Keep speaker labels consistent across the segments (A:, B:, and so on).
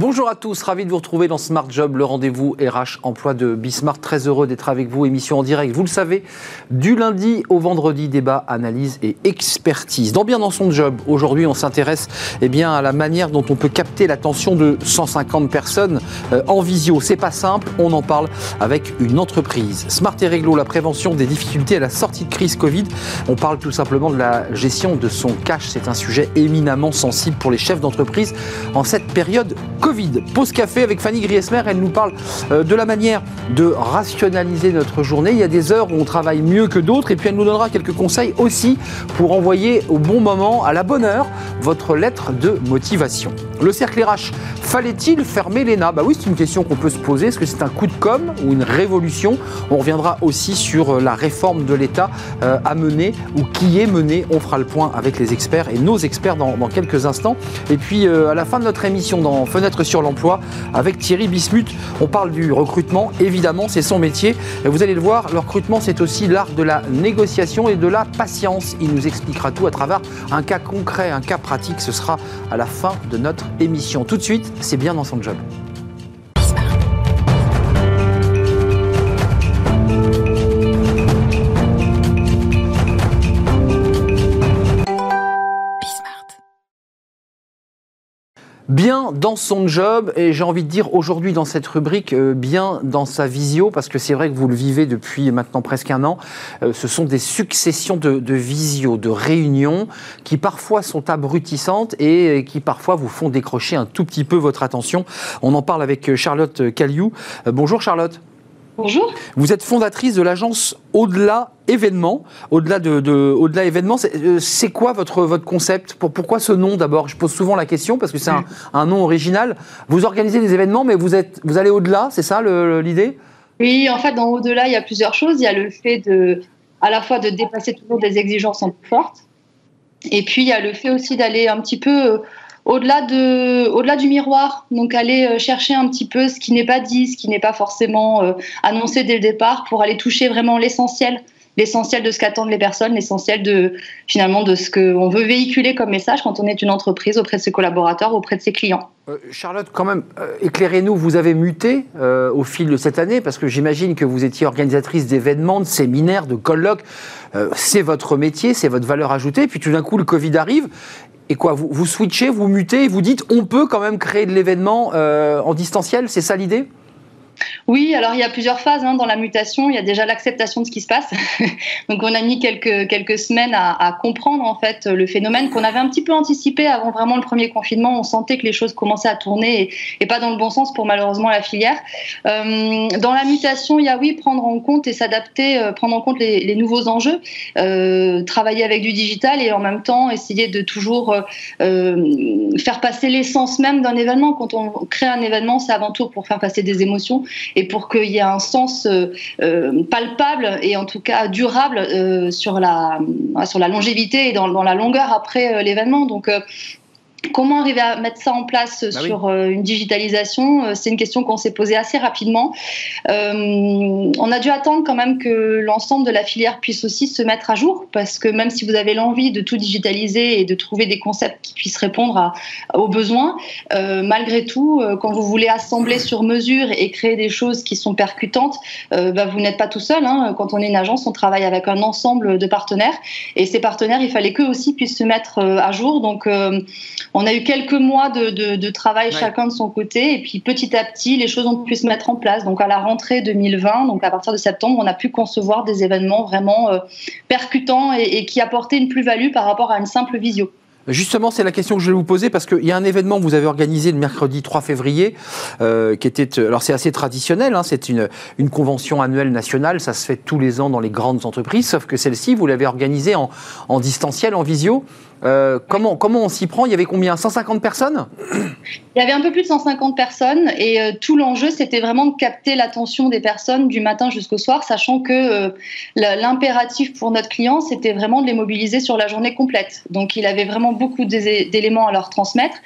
A: Bonjour à tous, ravi de vous retrouver dans Smart Job, le rendez-vous RH emploi de Bismart. Très heureux d'être avec vous, émission en direct, vous le savez, du lundi au vendredi, débat, analyse et expertise. Dans Bien dans son job, aujourd'hui on s'intéresse eh bien, à la manière dont on peut capter l'attention de 150 personnes euh, en visio. C'est pas simple, on en parle avec une entreprise. Smart et Réglo, la prévention des difficultés à la sortie de crise Covid. On parle tout simplement de la gestion de son cash. C'est un sujet éminemment sensible pour les chefs d'entreprise en cette période Covid. Pause café avec Fanny Griesmer, elle nous parle euh, de la manière de rationaliser notre journée. Il y a des heures où on travaille mieux que d'autres et puis elle nous donnera quelques conseils aussi pour envoyer au bon moment, à la bonne heure, votre lettre de motivation. Le cercle RH, fallait-il fermer l'ENA Bah oui, c'est une question qu'on peut se poser. Est-ce que c'est un coup de com ou une révolution? On reviendra aussi sur euh, la réforme de l'État euh, à mener ou qui est menée. On fera le point avec les experts et nos experts dans, quelques instants. Et puis à la fin de notre émission dans Fenêtre sur l'emploi avec Thierry Bismuth. On parle du recrutement, évidemment, c'est son métier. Vous allez le voir, le recrutement, c'est aussi l'art de la négociation et de la patience. Il nous expliquera tout à travers un cas concret, un cas pratique. Ce sera à la fin de notre émission. Tout de suite, c'est bien dans son job. Bien dans son job et j'ai envie de dire aujourd'hui dans cette rubrique euh, bien dans sa visio parce que c'est vrai que vous le vivez depuis maintenant presque un an. Euh, ce sont des successions de, de visio, de réunions qui parfois sont abrutissantes et qui parfois vous font décrocher un tout petit peu votre attention. On en parle avec Charlotte Caliou. Euh, bonjour Charlotte.
B: Bonjour.
A: Vous êtes fondatrice de l'agence Au-delà événement. Au-delà de, Au-delà événement, euh, c'est quoi votre, votre concept? Pour, Pourquoi ce nom d'abord? Je pose souvent la question parce que c'est un, nom original. Vous organisez des événements, mais vous, êtes, vous allez au-delà, c'est ça l'idée?
B: Oui, en fait, dans Au-delà, il y a plusieurs choses. Il y a le fait de, à la fois de dépasser toujours des exigences un peu fortes. Et puis, il y a le fait aussi d'aller un petit peu euh, au-delà de, au-delà du miroir. Donc aller euh, chercher un petit peu ce qui n'est pas dit, ce qui n'est pas forcément euh, annoncé dès le départ, pour aller toucher vraiment l'essentiel, l'essentiel de ce qu'attendent les personnes, l'essentiel de finalement de ce qu'on veut véhiculer comme message quand on est une entreprise auprès de ses collaborateurs, auprès de ses clients.
A: Euh, Charlotte, quand même, éclairez-nous, vous avez muté au fil de cette année, parce que j'imagine que vous étiez organisatrice d'événements, de séminaires, de colloques. c'est votre métier, c'est votre valeur ajoutée. Puis tout d'un coup, le Covid arrive et quoi vous, switchez, vous mutez, et vous dites on peut quand même créer de l'événement euh, en distanciel, c'est ça l'idée?
B: Oui, alors il y a plusieurs phases hein, dans la mutation. Il y a déjà l'acceptation de ce qui se passe. Donc on a mis quelques, quelques semaines à, comprendre en fait le phénomène qu'on avait un petit peu anticipé avant vraiment le premier confinement. On sentait que les choses commençaient à tourner et, pas dans le bon sens pour malheureusement la filière. Euh, dans la mutation, il y a oui prendre en compte et s'adapter, euh, prendre en compte les, nouveaux enjeux, euh, travailler avec du digital et en même temps essayer de toujours faire passer l'essence même d'un événement. Quand on crée un événement, c'est avant tout pour faire passer des émotions et pour qu'il y ait un sens euh, euh, palpable et en tout cas durable euh, sur la longévité et dans, la longueur après l'événement. Comment arriver à mettre ça en place bah sur euh, une digitalisation euh, C'est une question qu'on s'est posée assez rapidement. Euh, on a dû attendre quand même que l'ensemble de la filière puisse aussi se mettre à jour, parce que même si vous avez l'envie de tout digitaliser et de trouver des concepts qui puissent répondre à, aux besoins, malgré tout, quand vous voulez assembler sur mesure et créer des choses qui sont percutantes, bah, vous n'êtes pas tout seul. Hein. Quand on est une agence, on travaille avec un ensemble de partenaires, et ces partenaires, il fallait qu'eux aussi puissent se mettre à jour. Donc on a eu quelques mois de, travail chacun de son côté, et puis petit à petit, les choses ont pu se mettre en place. Donc à la rentrée 2020, donc à partir de septembre, on a pu concevoir des événements vraiment euh, percutants et, qui apportaient une plus-value par rapport à une simple visio.
A: Justement, c'est la question que je vais vous poser parce qu'il y a un événement que vous avez organisé le mercredi 3 février, euh, qui était, alors c'est assez traditionnel, hein, c'est une, une convention annuelle nationale, ça se fait tous les ans dans les grandes entreprises, sauf que celle-ci, vous l'avez organisée en, en distanciel, en visio. Euh, comment, comment on s'y prend? Il y avait combien? 150 personnes?
B: Il y avait un peu plus de 150 personnes et euh, tout l'enjeu c'était vraiment de capter l'attention des personnes du matin jusqu'au soir, sachant que euh, l'impératif pour notre client c'était vraiment de les mobiliser sur la journée complète. Donc il avait vraiment beaucoup d'éléments à leur transmettre,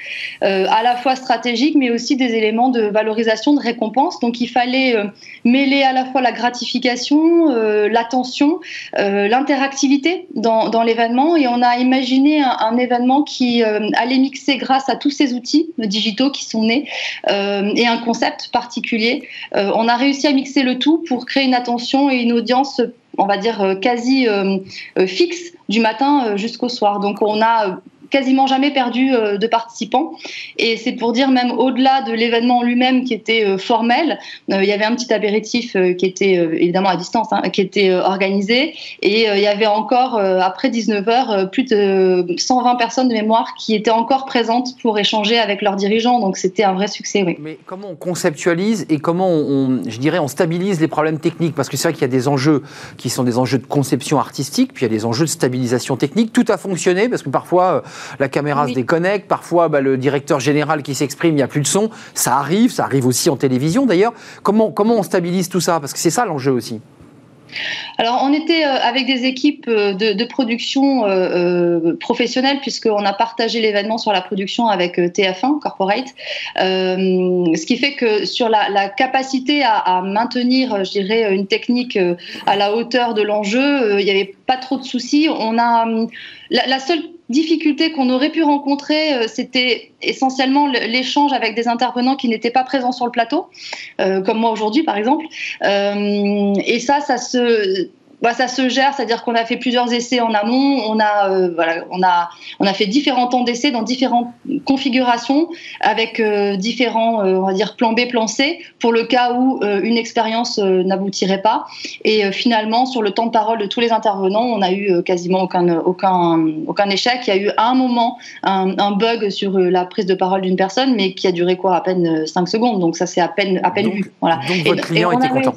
B: à la fois stratégiques mais aussi des éléments de valorisation, de récompense. Donc il fallait mêler à la fois la gratification, l'attention, l'interactivité dans, dans l'événement et on a imaginé un, événement qui euh, allait mixer grâce à tous ces outils digitaux qui sont nés et un concept particulier. on a réussi à mixer le tout pour créer une attention et une audience on va dire quasi fixe du matin jusqu'au soir. Donc on a quasiment jamais perdu euh, de participants. Et c'est pour dire même au-delà de l'événement lui-même qui était euh, formel, euh, il y avait un petit apéritif qui était évidemment à distance, hein, qui était organisé. Et il y avait encore, après 19h, plus de 120 personnes de mémoire qui étaient encore présentes pour échanger avec leurs dirigeants. Donc c'était un vrai succès.
A: Mais comment on conceptualise et comment je dirais, on stabilise les problèmes techniques? Parce que c'est vrai qu'il y a des enjeux qui sont des enjeux de conception artistique, puis il y a des enjeux de stabilisation technique. Tout a fonctionné parce que parfois la caméra se déconnecte, parfois bah, le directeur général qui s'exprime, il n'y a plus de son. Ça arrive, ça arrive aussi en télévision d'ailleurs. Comment, comment on stabilise tout ça? Parce que c'est ça l'enjeu aussi.
B: Alors, on était euh, avec des équipes euh, de, production euh, professionnelles, puisqu'on a partagé l'événement sur la production avec TF1 Corporate. ce qui fait que sur la, capacité à, maintenir, je dirais, une technique à la hauteur de l'enjeu, il n'y avait pas trop de soucis. On a la, la seule difficulté qu'on aurait pu rencontrer, euh, c'était essentiellement l'échange avec des intervenants qui n'étaient pas présents sur le plateau, euh, comme moi aujourd'hui par exemple. Euh, et ça, ça se bah, ça se gère, c'est-à-dire qu'on a fait plusieurs essais en amont, on a, euh, voilà, on a, on a fait différents temps d'essais dans différentes configurations avec euh, différents, euh, on va dire, plan B, plan C, pour le cas où une expérience n'aboutirait pas. Et finalement, sur le temps de parole de tous les intervenants, on n'a eu quasiment aucun, aucun, aucun échec. Il y a eu à un moment un, un bug sur la prise de parole d'une personne, mais qui a duré quoi? À peine 5 secondes. Donc ça, c'est à peine, à peine vu.
A: Voilà. Donc votre client était content.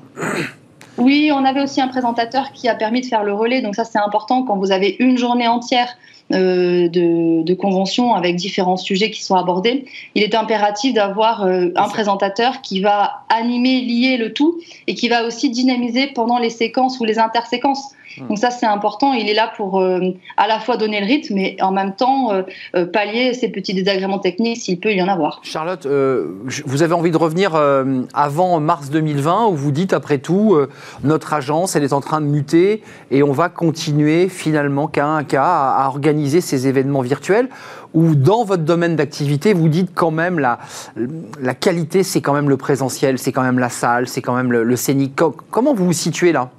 B: Oui, on avait aussi un présentateur qui a permis de faire le relais. Donc ça, c'est important quand vous avez une journée entière euh, de, convention avec différents sujets qui sont abordés. Il est impératif d'avoir euh, un présentateur qui va animer, lier le tout et qui va aussi dynamiser pendant les séquences ou les interséquences. Hmm. Donc ça, c'est important. Il est là pour euh, à la fois donner le rythme, et en même temps euh, euh, pallier ces petits désagréments techniques s'il peut y en avoir.
A: Charlotte, vous avez envie de revenir avant mars 2020, où vous dites, après tout, notre agence, elle est en train de muter, et on va continuer finalement, cas un cas, à, organiser ces événements virtuels ou dans votre domaine d'activité, vous dites quand même la, la qualité, c'est quand même le présentiel, c'est quand même la salle, c'est quand même le, le scénique. Comment vous vous situez là?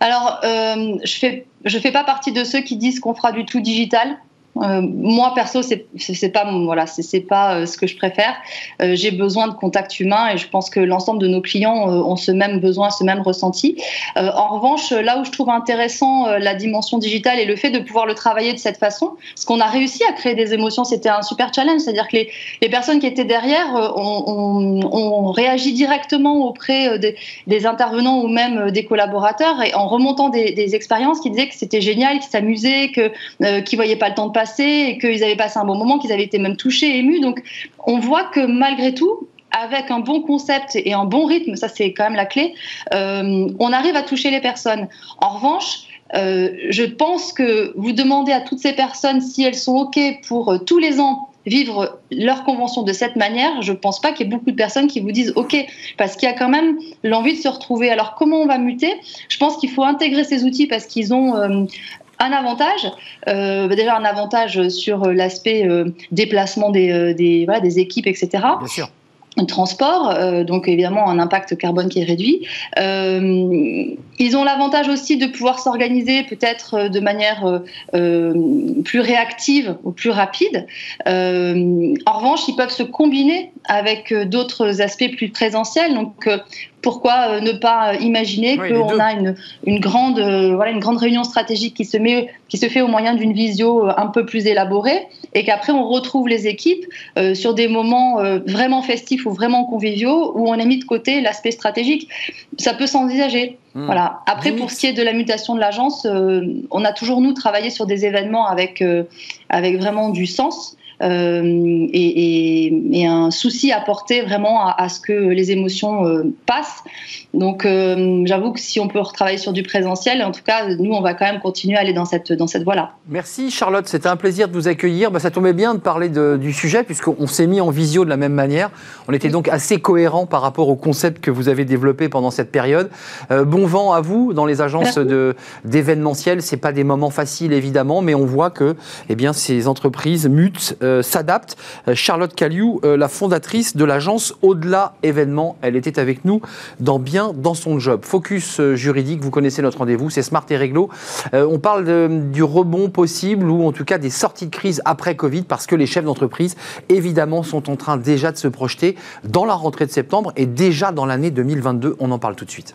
B: Alors, euh, je fais je fais pas partie de ceux qui disent qu'on fera du tout digital. Euh, moi perso, c'est pas voilà, c'est pas euh, ce que je préfère. Euh, j'ai besoin de contact humain et je pense que l'ensemble de nos clients ont ce même besoin, ce même ressenti. en revanche, là où je trouve intéressant la dimension digitale et le fait de pouvoir le travailler de cette façon, parce qu'on a réussi à créer des émotions, c'était un super challenge. C'est-à-dire que les, les, personnes qui étaient derrière ont, on, réagi directement auprès des, intervenants ou même des collaborateurs et en remontant des, expériences qui disaient que c'était génial, qu'ils s'amusaient, que qu'ils voyaient pas le temps de passer et qu'ils avaient passé un bon moment, qu'ils avaient été même touchés, émus. Donc on voit que malgré tout, avec un bon concept et un bon rythme, ça c'est quand même la clé, euh, on arrive à toucher les personnes. En revanche, euh, je pense que vous demandez à toutes ces personnes si elles sont OK pour euh, tous les ans vivre leur convention de cette manière, je ne pense pas qu'il y ait beaucoup de personnes qui vous disent OK, parce qu'il y a quand même l'envie de se retrouver. Alors comment on va muter? Je pense qu'il faut intégrer ces outils parce qu'ils ont un avantage, euh, bah, déjà un avantage sur l'aspect euh, déplacement des, euh, des, voilà, des équipes, etc. Bien sûr transport, donc évidemment un impact carbone qui est réduit. ils ont l'avantage aussi de pouvoir s'organiser peut-être de manière plus réactive ou plus rapide. en revanche, ils peuvent se combiner avec d'autres aspects plus présentiels. Donc pourquoi euh, ne pas imaginer qu'on a une, une grande, euh, voilà, une grande réunion stratégique qui se, met, qui se fait au moyen d'une visio euh, un peu plus élaborée et qu'après on retrouve les équipes sur des moments vraiment festifs ou vraiment conviviaux où on a mis de côté l'aspect stratégique. Ça peut s'envisager. Hmm. Voilà. Après, pour ce qui est de la mutation de l'agence, on a toujours nous travaillé sur des événements avec, avec vraiment du sens. Euh, et, un souci à porter vraiment à, ce que les émotions euh, passent. Donc euh, j'avoue que si on peut retravailler sur du présentiel, en tout cas, nous, on va quand même continuer à aller dans cette, dans cette voie-là.
A: Merci Charlotte, c'était un plaisir de vous accueillir. Bah, ça tombait bien de parler du sujet puisqu'on s'est mis en visio de la même manière. On était donc assez cohérent par rapport au concept que vous avez développé pendant cette période. bon vent à vous dans les agences d'événementiel. Ce pas des moments faciles évidemment, mais on voit que eh bien, ces entreprises mutent s'adapte. Charlotte Caliou, la fondatrice de l'agence Au-delà événements, elle était avec nous dans Bien dans son job. Focus juridique, vous connaissez notre rendez-vous, c'est Smart et Réglo. on parle du rebond possible ou en tout cas des sorties de crise après Covid parce que les chefs d'entreprise, évidemment, sont en train déjà de se projeter dans la rentrée de septembre et déjà dans l'année 2022. On en parle tout de suite.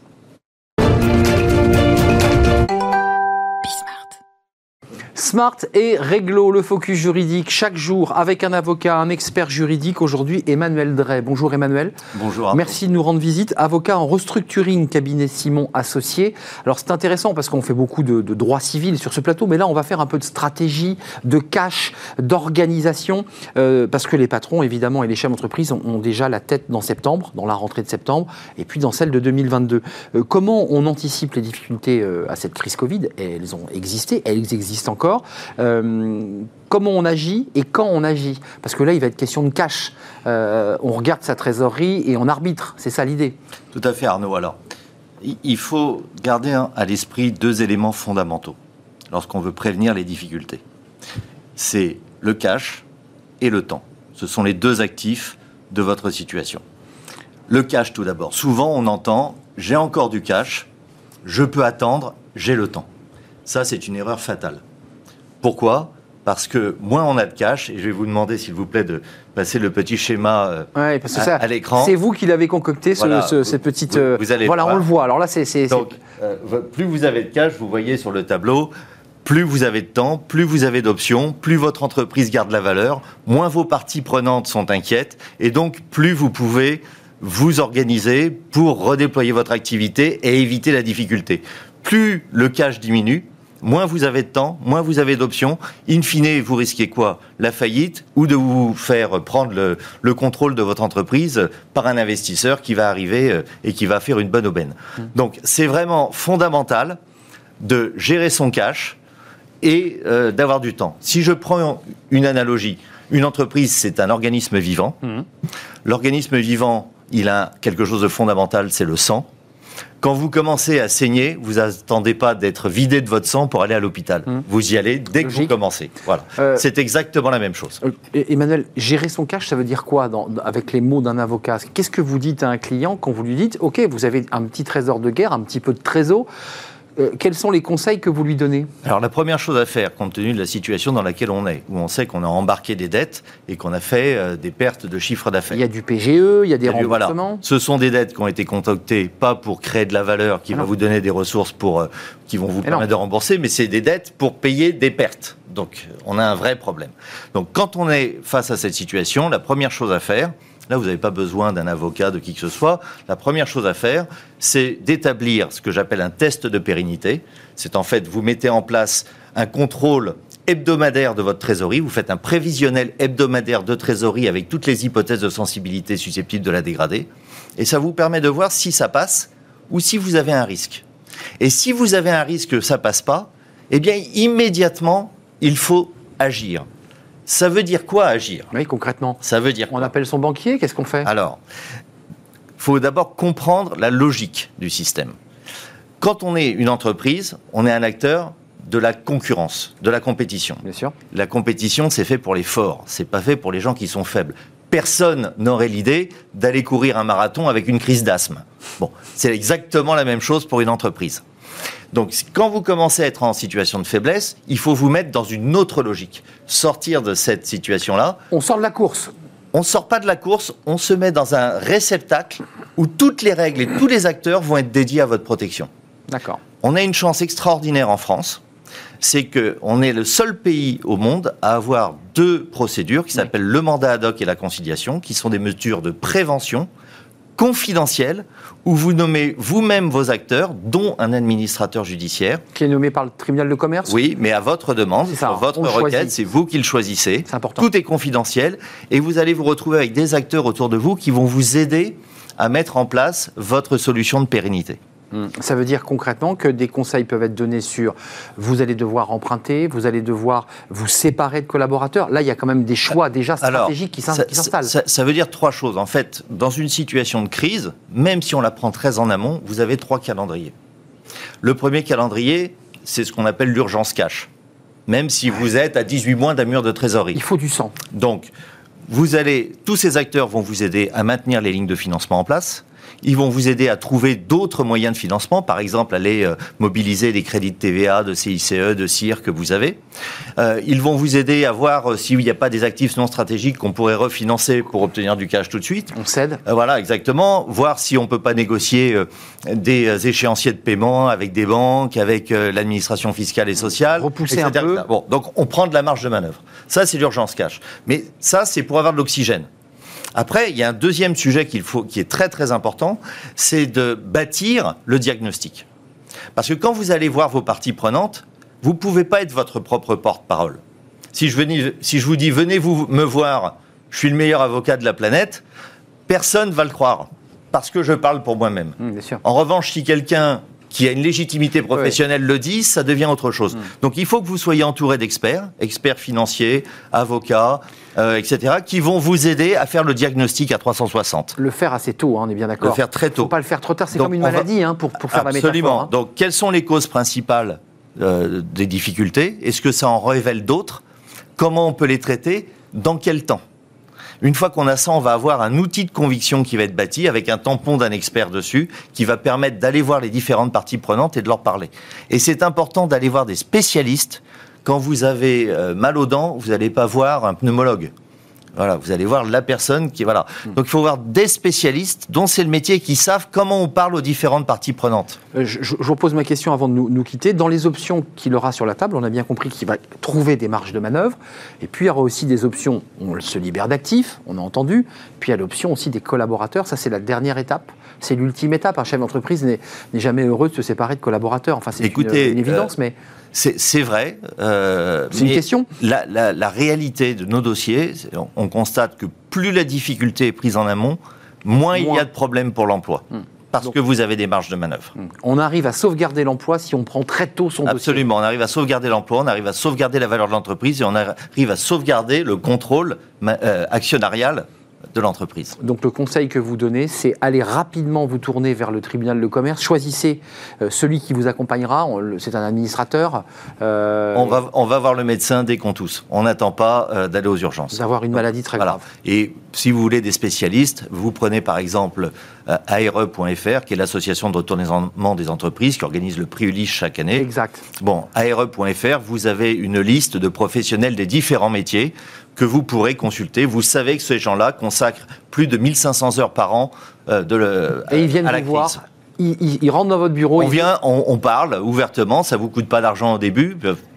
A: Smart et Réglo, le focus juridique, chaque jour avec un avocat, un expert juridique. Aujourd'hui, Emmanuel Drey. Bonjour Emmanuel.
C: Bonjour.
A: Merci de nous rendre visite. Avocat en restructuring, cabinet Simon Associé. Alors c'est intéressant parce qu'on fait beaucoup de, droit civil sur ce plateau, mais là on va faire un peu de stratégie, de cash, d'organisation, euh, parce que les patrons évidemment et les chefs d'entreprise ont, déjà la tête dans septembre, dans la rentrée de septembre, et puis dans celle de 2022. Euh, comment on anticipe les difficultés euh, à cette crise Covid? Elles ont existé, elles existent encore euh, comment on agit et quand on agit Parce que là, il va être question de cash. Euh, on regarde sa trésorerie et on arbitre. C'est ça l'idée.
C: Tout à fait, Arnaud. Alors, il faut garder à l'esprit deux éléments fondamentaux lorsqu'on veut prévenir les difficultés. C'est le cash et le temps. Ce sont les deux actifs de votre situation. Le cash tout d'abord. Souvent on entend j'ai encore du cash, je peux attendre, j'ai le temps. Ça c'est une erreur fatale. Pourquoi parce que moins on a de cash, et je vais vous demander s'il vous plaît de passer le petit schéma euh, à, l'écran.
A: C'est vous qui l'avez concocté, cette petite. Euh, voilà, on le voit. Alors là, c'est.
C: Donc, euh, plus vous avez de cash, vous voyez sur le tableau, plus vous avez de temps, plus vous avez d'options, plus votre entreprise garde la valeur, moins vos parties prenantes sont inquiètes, et donc plus vous pouvez vous organiser pour redéployer votre activité et éviter la difficulté. Plus le cash diminue, moins vous avez de temps, moins vous avez d'options. In fine, vous risquez quoi? La faillite ou de vous faire prendre le, contrôle de votre entreprise par un investisseur qui va arriver euh, et qui va faire une bonne aubaine. Mmh. Donc c'est vraiment fondamental de gérer son cash et euh, d'avoir du temps. Si je prends une analogie, une entreprise, c'est un organisme vivant. Mmh. L'organisme vivant, il a quelque chose de fondamental, c'est le sang. Quand vous commencez à saigner, vous n'attendez pas d'être vidé de votre sang pour aller à l'hôpital. Hum. Vous y allez dès que vous commencez. Voilà. Euh, c'est exactement la même chose. Euh,
A: Emmanuel, gérer son cash, ça veut dire quoi avec les mots d'un avocat? Qu'est-ce que vous dites à un client quand vous lui dites, OK, vous avez un petit trésor de guerre, un petit peu de trésor euh, quels sont les conseils que vous lui donnez?
C: Alors la première chose à faire, compte tenu de la situation dans laquelle on est, où on sait qu'on a embarqué des dettes et qu'on a fait euh, des pertes de chiffre d'affaires.
A: Il y a du PGE, il y a des remboursements.
C: Ce sont des dettes qui ont été concoctées pas pour créer de la valeur, qui ah va vous donner des ressources pour, euh, qui vont vous permettre de rembourser, mais c'est des dettes pour payer des pertes. Donc on a un vrai problème. Donc quand on est face à cette situation, la première chose à faire, Là, vous n'avez pas besoin d'un avocat, de qui que ce soit. La première chose à faire, c'est d'établir ce que j'appelle un test de pérennité. C'est en fait, vous mettez en place un contrôle hebdomadaire de votre trésorerie, vous faites un prévisionnel hebdomadaire de trésorerie avec toutes les hypothèses de sensibilité susceptibles de la dégrader, et ça vous permet de voir si ça passe ou si vous avez un risque. Et si vous avez un risque que ça passe pas, eh bien immédiatement, il faut agir. Ça veut dire quoi agir?
A: Oui, concrètement.
C: Ça veut dire.
A: On appelle son banquier, qu'est-ce qu'on fait?
C: Alors, il faut d'abord comprendre la logique du système. Quand on est une entreprise, on est un acteur de la concurrence, de la compétition.
A: Bien sûr.
C: La compétition, c'est fait pour les forts, c'est pas fait pour les gens qui sont faibles. Personne n'aurait l'idée d'aller courir un marathon avec une crise d'asthme. Bon, c'est exactement la même chose pour une entreprise. Donc, quand vous commencez à être en situation de faiblesse, il faut vous mettre dans une autre logique. Sortir de cette situation-là.
A: On sort de la course.
C: On ne sort pas de la course, on se met dans un réceptacle où toutes les règles et tous les acteurs vont être dédiés à votre protection.
A: D'accord.
C: On a une chance extraordinaire en France, c'est qu'on est le seul pays au monde à avoir deux procédures qui s'appellent le mandat ad hoc et la conciliation, qui sont des mesures de prévention confidentiel où vous nommez vous-même vos acteurs, dont un administrateur judiciaire.
A: Qui est nommé par le tribunal de commerce
C: Oui, mais à votre demande, sur votre requête, c'est vous qui le choisissez. Tout est confidentiel et vous allez vous retrouver avec des acteurs autour de vous qui vont vous aider à mettre en place votre solution de pérennité.
A: Ça veut dire concrètement que des conseils peuvent être donnés sur vous allez devoir emprunter, vous allez devoir vous séparer de collaborateurs. Là, il y a quand même des choix déjà stratégiques qui s'installent.
C: Ça, ça, veut dire trois choses. En fait, dans une situation de crise, même si on la prend très en amont, vous avez trois calendriers. Le premier calendrier, c'est ce qu'on appelle l'urgence cash. même si vous êtes à 18 mois d'un mur de trésorerie.
A: Il faut du sang.
C: Donc, vous allez, tous ces acteurs vont vous aider à maintenir les lignes de financement en place. Ils vont vous aider à trouver d'autres moyens de financement, par exemple aller euh, mobiliser des crédits de TVA, de CICE, de CIR que vous avez. Euh, ils vont vous aider à voir euh, s'il n'y a pas des actifs non stratégiques qu'on pourrait refinancer pour obtenir du cash tout de suite.
A: On cède.
C: voilà, exactement. Voir si on ne peut pas négocier des échéanciers de paiement avec des banques, avec l'administration fiscale et sociale.
A: Repousser un peu.
C: Bon, donc on prend de la marge de manœuvre. Ça, c'est l'urgence cash. Mais ça, c'est pour avoir de l'oxygène. Après, il y a un deuxième sujet qu'il faut, qui est très très important, c'est de bâtir le diagnostic. Parce que quand vous allez voir vos parties prenantes, vous ne pouvez pas être votre propre porte-parole. Si je, si je vous dis venez vous me voir, je suis le meilleur avocat de la planète, personne ne va le croire parce que je parle pour moi-même.
A: Mmh,
C: en revanche, si quelqu'un qui a une légitimité professionnelle le dit, ça devient autre chose. Mmh. Donc il faut que vous soyez entouré d'experts, experts financiers, avocats, euh, etc., qui vont vous aider à faire le diagnostic à 360.
A: Le faire assez tôt, hein, on est bien d'accord.
C: Le faire très tôt.
A: Il ne faut pas le faire trop tard, c'est comme une maladie hein, pour, pour, faire la métaphore.
C: Absolument. Hein. Donc, quelles sont les causes principales euh, des difficultés? Est-ce que ça en révèle d'autres? Comment on peut les traiter? Dans quel temps? Une fois qu'on a ça, on va avoir un outil de conviction qui va être bâti avec un tampon d'un expert dessus qui va permettre d'aller voir les différentes parties prenantes et de leur parler. Et c'est important d'aller voir des spécialistes quand vous avez euh, mal aux dents, vous n'allez pas voir un pneumologue. Voilà, vous allez voir la personne qui voilà. Hmm. Donc il faut voir des spécialistes dont c'est le métier qui savent comment on parle aux différentes parties prenantes.
A: Euh, je, vous pose ma question avant de nous, quitter. Dans les options qu'il aura sur la table, on a bien compris qu'il va trouver des marges de manœuvre. Et puis il y aura aussi des options. On se libère d'actifs, on a entendu. Puis il y a l'option aussi des collaborateurs. Ça c'est la dernière étape. C'est l'ultime étape. Un chef d'entreprise n'est jamais heureux de se séparer de collaborateurs. Enfin c'est une, une, évidence, euh, mais
C: c'est vrai.
A: Euh, c'est une question.
C: La, réalité de nos dossiers, on, constate que plus la difficulté est prise en amont, moins, il y a de problèmes pour l'emploi. Hmm. Parce que vous avez des marges de manœuvre. Hmm.
A: On arrive à sauvegarder l'emploi si on prend très tôt son
C: dossier. Absolument, on arrive à sauvegarder l'emploi, on arrive à sauvegarder la valeur de l'entreprise et on arrive à sauvegarder le contrôle euh, actionnarial de l'entreprise.
A: Donc le conseil que vous donnez, c'est aller rapidement vous tourner vers le tribunal de commerce. Choisissez euh, celui qui vous accompagnera. C'est un administrateur.
C: Euh, on, va, on va voir le médecin dès qu'on tousse. On n'attend pas euh, d'aller aux urgences.
A: D'avoir une maladie très grave.
C: Et si vous voulez des spécialistes, vous prenez par exemple ARE.fr, qui est l'association de retournement des entreprises, qui organise le prix Ulysse chaque année.
A: Exact.
C: Bon, ARE.fr, vous avez une liste de professionnels des différents métiers que vous pourrez consulter. Vous savez que ces gens-là consacrent plus de 1500 heures par an euh, de le,
A: Et ils viennent vous voir ils, rentrent dans votre bureau.
C: On vient, on, on, parle ouvertement, ça vous coûte pas d'argent au début,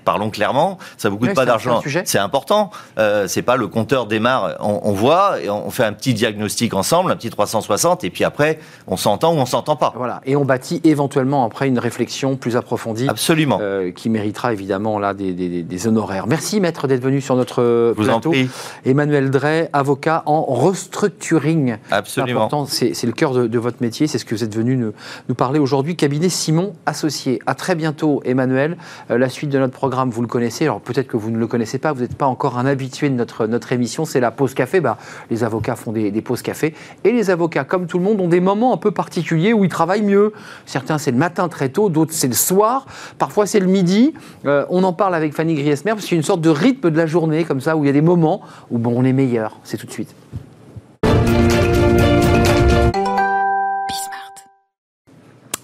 C: parlons clairement, ça vous coûte pas d'argent. C'est important. Euh, c'est pas le compteur démarre, on, voit et on fait un petit diagnostic ensemble, un petit 360, et puis après, on s'entend ou on s'entend pas.
A: Voilà. Et on bâtit éventuellement après une réflexion plus approfondie.
C: Absolument.
A: Euh, qui méritera évidemment là des, honoraires. Merci maître d'être venu sur notre
C: Vous plateau. En
A: Emmanuel Drey, avocat en restructuring.
C: Absolument.
A: C'est le cœur de, votre métier. C'est ce que vous êtes venu nous, nous parler aujourd'hui. Cabinet Simon Associé. À très bientôt, Emmanuel. Euh, la suite de notre programme vous le connaissez, alors peut-être que vous ne le connaissez pas, vous n'êtes pas encore un habitué de notre, notre émission, c'est la pause café. Bah, les avocats font des, pauses café. Et les avocats, comme tout le monde, ont des moments un peu particuliers où ils travaillent mieux. Certains, c'est le matin très tôt, d'autres, c'est le soir. Parfois, c'est le midi. Euh, on en parle avec Fanny Griesmer, parce qu'il y a une sorte de rythme de la journée, comme ça, où il y a des moments où bon, on est meilleur. C'est tout de suite.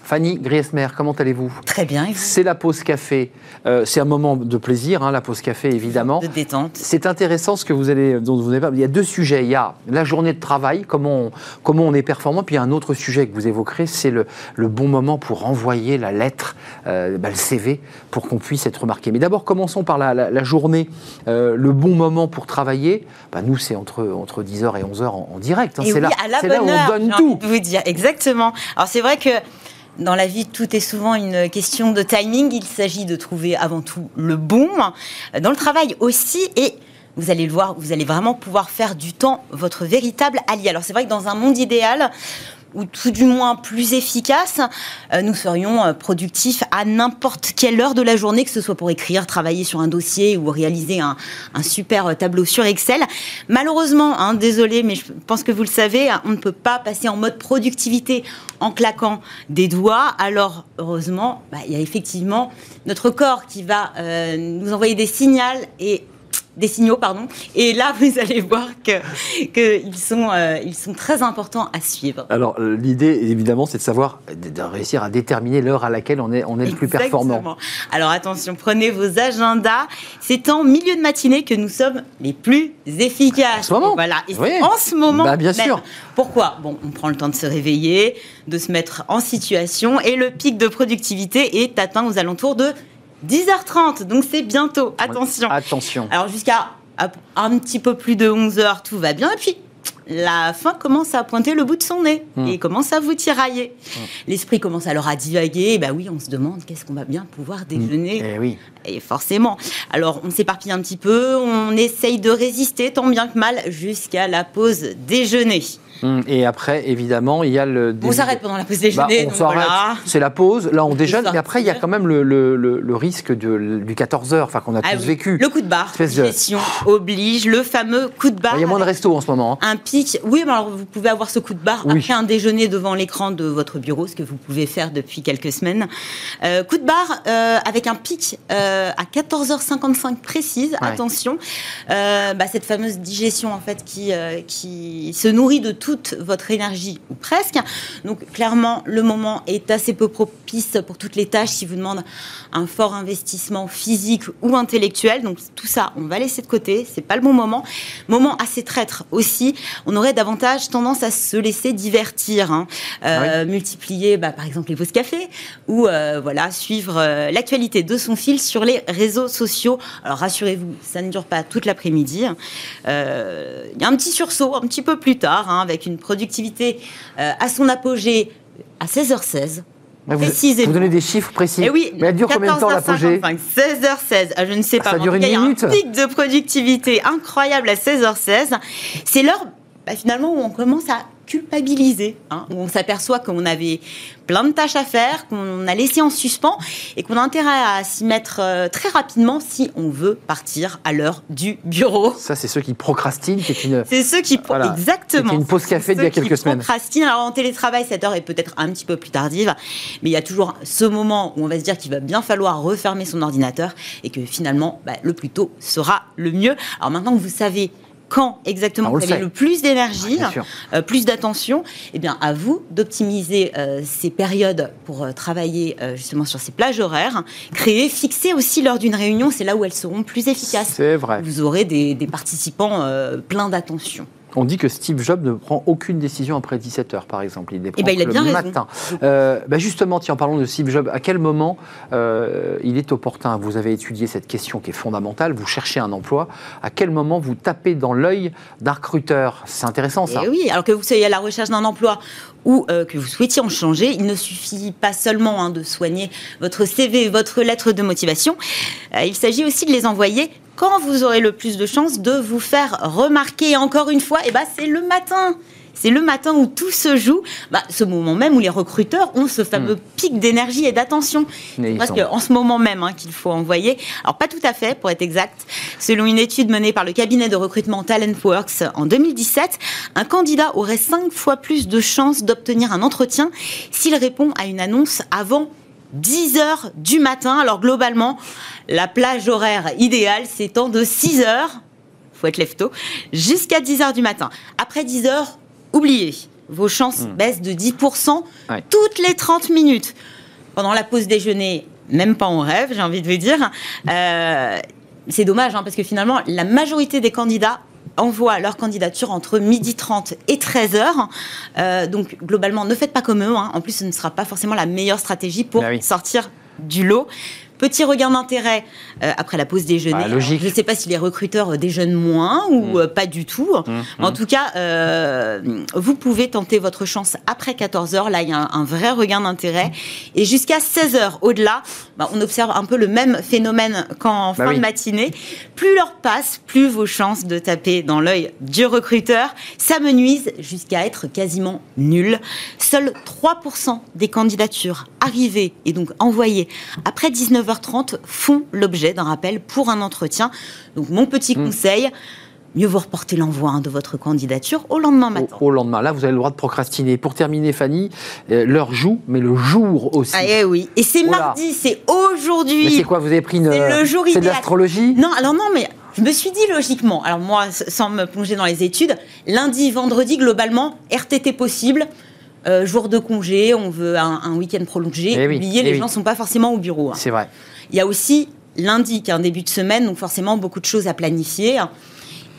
A: Fanny Griesmer, comment allez-vous?
D: Très bien.
A: C'est la pause café. Euh, c'est un moment de plaisir, hein, la pause café évidemment.
D: De détente.
A: C'est intéressant ce que vous allez, dont vous avez. Il y a deux sujets. Il y a la journée de travail, comment on, comment on est performant. Puis il y a un autre sujet que vous évoquerez, c'est le, le, bon moment pour envoyer la lettre, euh, bah, le CV, pour qu'on puisse être remarqué. Mais d'abord, commençons par la, la, journée. Euh, le bon moment pour travailler, bah, nous, c'est entre, entre 10h et 11h en, direct.
D: Hein. C'est là, là où on donne tout. Vous dire exactement. Alors c'est vrai que dans la vie, tout est souvent une question de timing. Il s'agit de trouver avant tout le bon. Dans le travail aussi, et vous allez le voir, vous allez vraiment pouvoir faire du temps votre véritable allié. Alors c'est vrai que dans un monde idéal, ou tout du moins plus efficace, euh, nous serions euh, productifs à n'importe quelle heure de la journée, que ce soit pour écrire, travailler sur un dossier ou réaliser un, super tableau sur Excel. Malheureusement, hein, désolé, mais je pense que vous le savez, on ne peut pas passer en mode productivité en claquant des doigts. Alors, heureusement, bah, il y a effectivement notre corps qui va euh, nous envoyer des signaux et des signaux, pardon. Et là, vous allez voir qu'ils que sont, euh, ils sont très importants à suivre.
A: Alors, euh, l'idée, évidemment, c'est de savoir, de réussir à déterminer l'heure à laquelle on est, on est le plus performant.
D: Alors, attention, prenez vos agendas. C'est en milieu de matinée que nous sommes les plus efficaces. En
A: ce moment
D: Voilà. Et en ce moment.
A: Bah, bien sûr.
D: Pourquoi? Bon, on prend le temps de se réveiller, de se mettre en situation, et le pic de productivité est atteint aux alentours de 10h30, donc c'est bientôt. Attention.
A: Attention.
D: Alors jusqu'à un petit peu plus de 11h, tout va bien. Et puis, la fin commence à pointer le bout de son nez hmm. et commence à vous tirailler. Hmm. L'esprit commence alors à divaguer. Et bah oui, on se demande qu'est-ce qu'on va bien pouvoir hmm. déjeuner.
A: Et eh oui.
D: Et forcément. Alors on s'éparpille un petit peu, on essaye de résister tant bien que mal jusqu'à la pause déjeuner.
A: Hum, et après, évidemment, il y a le.
D: On s'arrête pendant la pause déjeuner.
A: Bah, C'est la pause. Là, on déjeune. Mais après, il y a quand même le, le, le, risque de, du 14 h enfin qu'on a ah tous vécu.
D: Le coup de barre. Gestion oblige. Le fameux coup de barre.
A: Il y a moins de restos en ce moment.
D: Hein. Un pic. Oui, mais alors vous pouvez avoir ce coup de barre après un déjeuner devant l'écran de votre bureau, ce que vous pouvez faire depuis quelques semaines. Euh, coup de barre euh, avec un pic euh, à 14h55 précise. Attention. Bah, cette fameuse digestion en fait qui qui se nourrit de tout toute votre énergie, ou presque. Donc clairement, le moment est assez peu propice pour toutes les tâches si vous demandez un fort investissement physique ou intellectuel. Donc tout ça, on va laisser de côté, c'est pas le bon moment. Moment assez traître aussi, on aurait davantage tendance à se laisser divertir, hein. euh, multiplier bah, par exemple les pauses café ou euh, voilà suivre euh, l'actualité de son fil sur les réseaux sociaux. Alors rassurez-vous, ça ne dure pas toute l'après-midi. Il y a un petit sursaut un petit peu plus tard hein, avec avec une productivité euh, à son apogée à 16h16.
A: vous, vous, donnez des chiffres précis.
D: Et eh oui,
A: mais elle dure combien de temps l'apogée
D: 16h16, ah, je ne sais pas.
A: Ça dure une minute.
D: Il y a un pic de productivité incroyable à 16h16. C'est l'heure bah, finalement où on commence à culpabiliser, hein, où on s'aperçoit qu'on avait plein de tâches à faire, qu'on a laissé en suspens et qu'on a intérêt à s'y mettre euh, très rapidement si on veut partir à l'heure du bureau.
A: Ça, c'est ceux qui procrastinent, c'est une.
D: C'est ceux qui exactement.
A: C'est une pause café d'il y a quelques semaines.
D: Procrastinent. Alors en télétravail, cette heure est peut-être un petit peu plus tardive, mais il y a toujours ce moment où on va se dire qu'il va bien falloir refermer son ordinateur et que finalement, bah, le plus tôt sera le mieux. Alors maintenant que vous savez quand exactement ah, vous avez le, plus d'énergie, euh, plus d'attention, eh bien, à vous d'optimiser euh, ces périodes pour euh, travailler justement sur ces plages horaires, créer, fixer aussi lors d'une réunion, c'est là où elles seront plus efficaces.
A: C'est vrai.
D: Vous aurez des, des participants pleins d'attention.
A: On dit que Steve Jobs ne prend aucune décision après 17 heures, par exemple. Il les
D: eh
A: ben,
D: prend
A: le matin. Euh, bah, justement, tiens, en parlant de Steve Jobs, à quel moment euh, il est opportun? Vous avez étudié cette question qui est fondamentale. Vous cherchez un emploi. À quel moment vous tapez dans l'œil d'un recruteur? C'est intéressant, ça.
D: Et eh oui, alors que vous soyez à la recherche d'un emploi ou euh, que vous souhaitiez en changer, il ne suffit pas seulement hein, de soigner votre CV, votre lettre de motivation. il s'agit aussi de les envoyer quand vous aurez le plus de chances de vous faire remarquer. encore une fois, eh ben, c'est le matin. C'est le matin où tout se joue, bah, ce moment même où les recruteurs ont ce fameux hmm. pic d'énergie et d'attention. C'est presque en ce moment même hein, qu'il faut envoyer. Alors pas tout à fait, pour être exact. Selon une étude menée par le cabinet de recrutement Talentworks en 2017, un candidat aurait cinq fois plus de chances d'obtenir un entretien s'il répond à une annonce avant 10 heures du matin. Alors globalement, la plage horaire idéale s'étend de 6 heures, faut être lève jusqu'à 10 heures du matin. Après 10 heures, oubliez, vos chances hmm. baissent de 10% toutes les 30 minutes. Pendant la pause déjeuner, même pas en rêve, j'ai envie de vous dire. Euh, c'est dommage, hein, parce que finalement, la majorité des candidats envoient leur candidature entre 12h30 et 13h. Euh, donc, globalement, ne faites pas comme eux. Hein. En plus, ce ne sera pas forcément la meilleure stratégie pour bah sortir du lot. Petit regain d'intérêt euh, après la pause déjeuner.
A: Bah, logique.
D: je ne sais pas si les recruteurs euh, déjeunent moins ou mm. pas du tout. Mm, en mm. tout cas, vous pouvez tenter votre chance après 14 heures. Là, il y a un, vrai regain d'intérêt. Et jusqu'à 16 heures, au-delà, bah, on observe un peu le même phénomène qu'en bah fin de matinée. Plus l'heure passe, plus vos chances de taper dans l'œil du recruteur s'amenuisent jusqu'à être quasiment nulles. Seuls 3% des candidatures arrivées et donc envoyées après 19h30 font l'objet d'un rappel pour un entretien. Donc mon petit hmm. conseil, mieux vous reporter l'envoi hein, de votre candidature au lendemain matin.
A: Au, lendemain. Là, vous avez le droit de procrastiner. Pour terminer, Fanny, euh, l'heure joue, mais le jour aussi.
D: Ah eh oui. Et c'est mardi, c'est aujourd'hui.
A: Mais c'est quoi Vous avez pris une.
D: Le jour
A: C'est de l'astrologie?
D: Non, alors non, mais je me suis dit logiquement, alors moi, sans me plonger dans les études, lundi, vendredi, globalement, RTT possible. Euh, jour de congé, on veut un, week-end prolongé. Eh Oubliez, eh les gens ne sont pas forcément au bureau. Hein.
A: C'est vrai.
D: Il y a aussi lundi, qui est un début de semaine, donc forcément beaucoup de choses à planifier.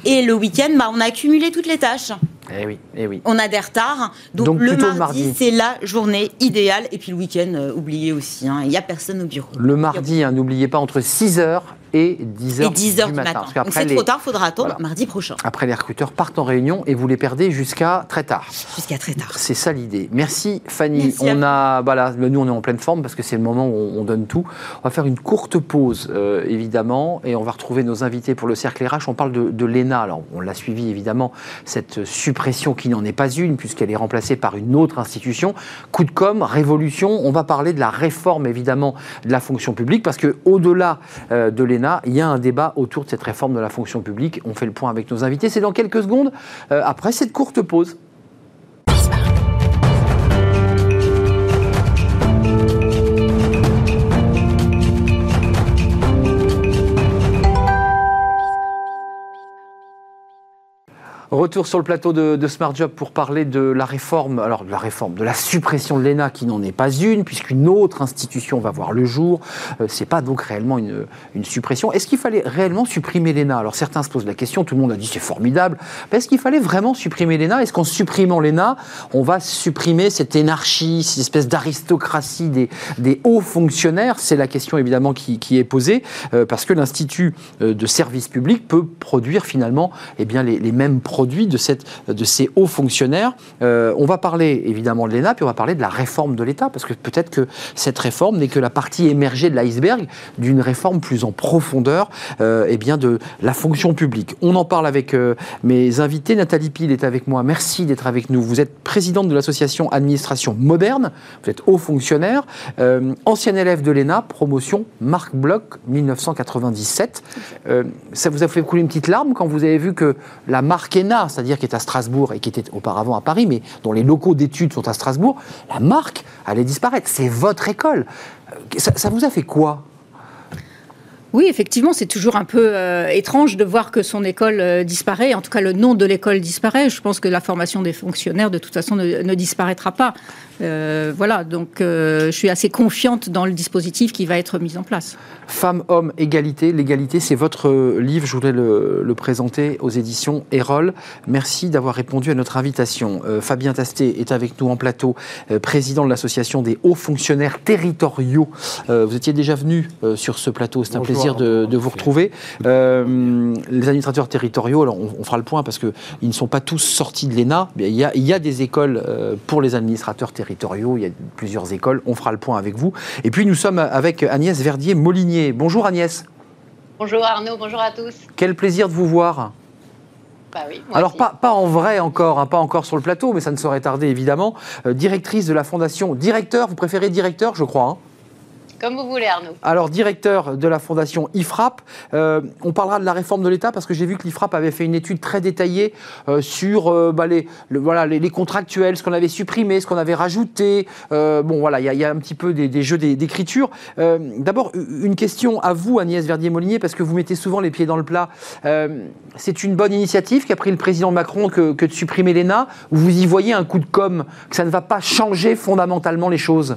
D: Et le week-end, bah, on a accumulé toutes les tâches.
A: Eh oui, eh oui.
D: On a des retards. Donc, le mardi, c'est la journée idéale. Et puis le week-end, euh, oubliez aussi, hein, il n'y a personne au bureau.
A: Le mardi, hein, n'oubliez pas, entre 6h et 10h,
D: 10 heures du, matin. Donc c'est trop tard, faudra attendre mardi prochain.
A: Après, les recruteurs partent en réunion et vous les perdez jusqu'à très tard.
D: Jusqu'à très tard.
A: C'est ça l'idée. Merci Fanny. on a, voilà, nous on est en pleine forme parce que c'est le moment où on, donne tout. On va faire une courte pause euh, évidemment et on va retrouver nos invités pour le cercle RH. On parle de, de l'ENA. Alors on l'a suivi évidemment cette suppression qui n'en est pas une puisqu'elle est remplacée par une autre institution. Coup de com, révolution. On va parler de la réforme évidemment de la fonction publique parce que au-delà euh, de l'ENA il y a un débat autour de cette réforme de la fonction publique. On fait le point avec nos invités. C'est dans quelques secondes, euh, après cette courte pause. Retour sur le plateau de, Smart Job pour parler de la réforme, alors de la réforme, de la suppression de l'ENA qui n'en est pas une, puisqu'une autre institution va voir le jour. Euh, c'est pas donc réellement une, suppression. Est-ce qu'il fallait réellement supprimer l'ENA? Alors certains se posent la question, tout le monde a dit c'est formidable. Est-ce qu'il fallait vraiment supprimer l'ENA? Est-ce qu'en supprimant l'ENA, on va supprimer cette énarchie, cette espèce d'aristocratie des, hauts fonctionnaires? C'est la question évidemment qui, est posée, euh, parce que l'Institut euh, de service public peut produire finalement eh bien, les, les mêmes produits de, ces hauts fonctionnaires. Euh, on va parler évidemment de l'ENA, puis on va parler de la réforme de l'État, parce que peut-être que cette réforme n'est que la partie émergée de l'iceberg d'une réforme plus en profondeur euh, eh bien de la fonction publique. On en parle avec euh, mes invités. Nathalie Pile est avec moi. Merci d'être avec nous. Vous êtes présidente de l'association Administration Moderne. Vous êtes haut fonctionnaire, euh, ancienne élève de l'ENA, promotion Marc Bloch 1997. ça vous a fait couler une petite larme quand vous avez vu que la marque c'est-à-dire qui est à Strasbourg et qui était auparavant à Paris, mais dont les locaux d'études sont à Strasbourg, la marque allait disparaître. C'est votre école. Euh, ça, vous a fait quoi?
E: Oui, effectivement, c'est toujours un peu euh, étrange de voir que son école euh, disparaît. En tout cas, le nom de l'école disparaît. Je pense que la formation des fonctionnaires, de toute façon, ne disparaîtra pas. Euh, voilà, donc euh, je suis assez confiante dans le dispositif qui va être mis en place.
A: Femmes, hommes, égalité. L'égalité, c'est votre livre. Je voulais le, présenter aux éditions Erol. Merci d'avoir répondu à notre invitation. Euh, Fabien Tasté est avec nous en plateau, président de l'association des hauts fonctionnaires territoriaux. vous étiez déjà venu sur ce plateau. C'est un plaisir de, vous retrouver. les administrateurs territoriaux, alors on, fera le point parce qu'ils ne sont pas tous sortis de l'ENA. Il y, a, il y a des écoles pour les administrateurs territoriaux territoriaux, il y a plusieurs écoles, on fera le point avec vous. Et puis nous sommes avec Agnès Verdier-Molinier. Bonjour Agnès.
F: Bonjour Arnaud, bonjour à tous.
A: Quel plaisir de vous voir.
F: Bah oui,
A: Alors pas, pas, en vrai encore, hein, pas encore sur le plateau, mais ça ne saurait tarder évidemment. Euh, directrice de la fondation, directeur, vous préférez directeur je crois hein
F: comme vous voulez, Arnaud.
A: Alors, directeur de la fondation IFRAP, euh, on parlera de la réforme de l'État parce que j'ai vu que l'IFRAP avait fait une étude très détaillée euh, sur euh, bah, les, voilà, les, contractuels, ce qu'on avait supprimé, ce qu'on avait rajouté. bon, voilà, il y, a un petit peu des, jeux d'écriture. D'abord, une question à vous, Agnès Verdier-Molinier, parce que vous mettez souvent les pieds dans le plat. C'est une bonne initiative qu'a pris le président Macron que, de supprimer l'ENA ou vous y voyez un coup de com', que ça ne va pas changer fondamentalement les choses?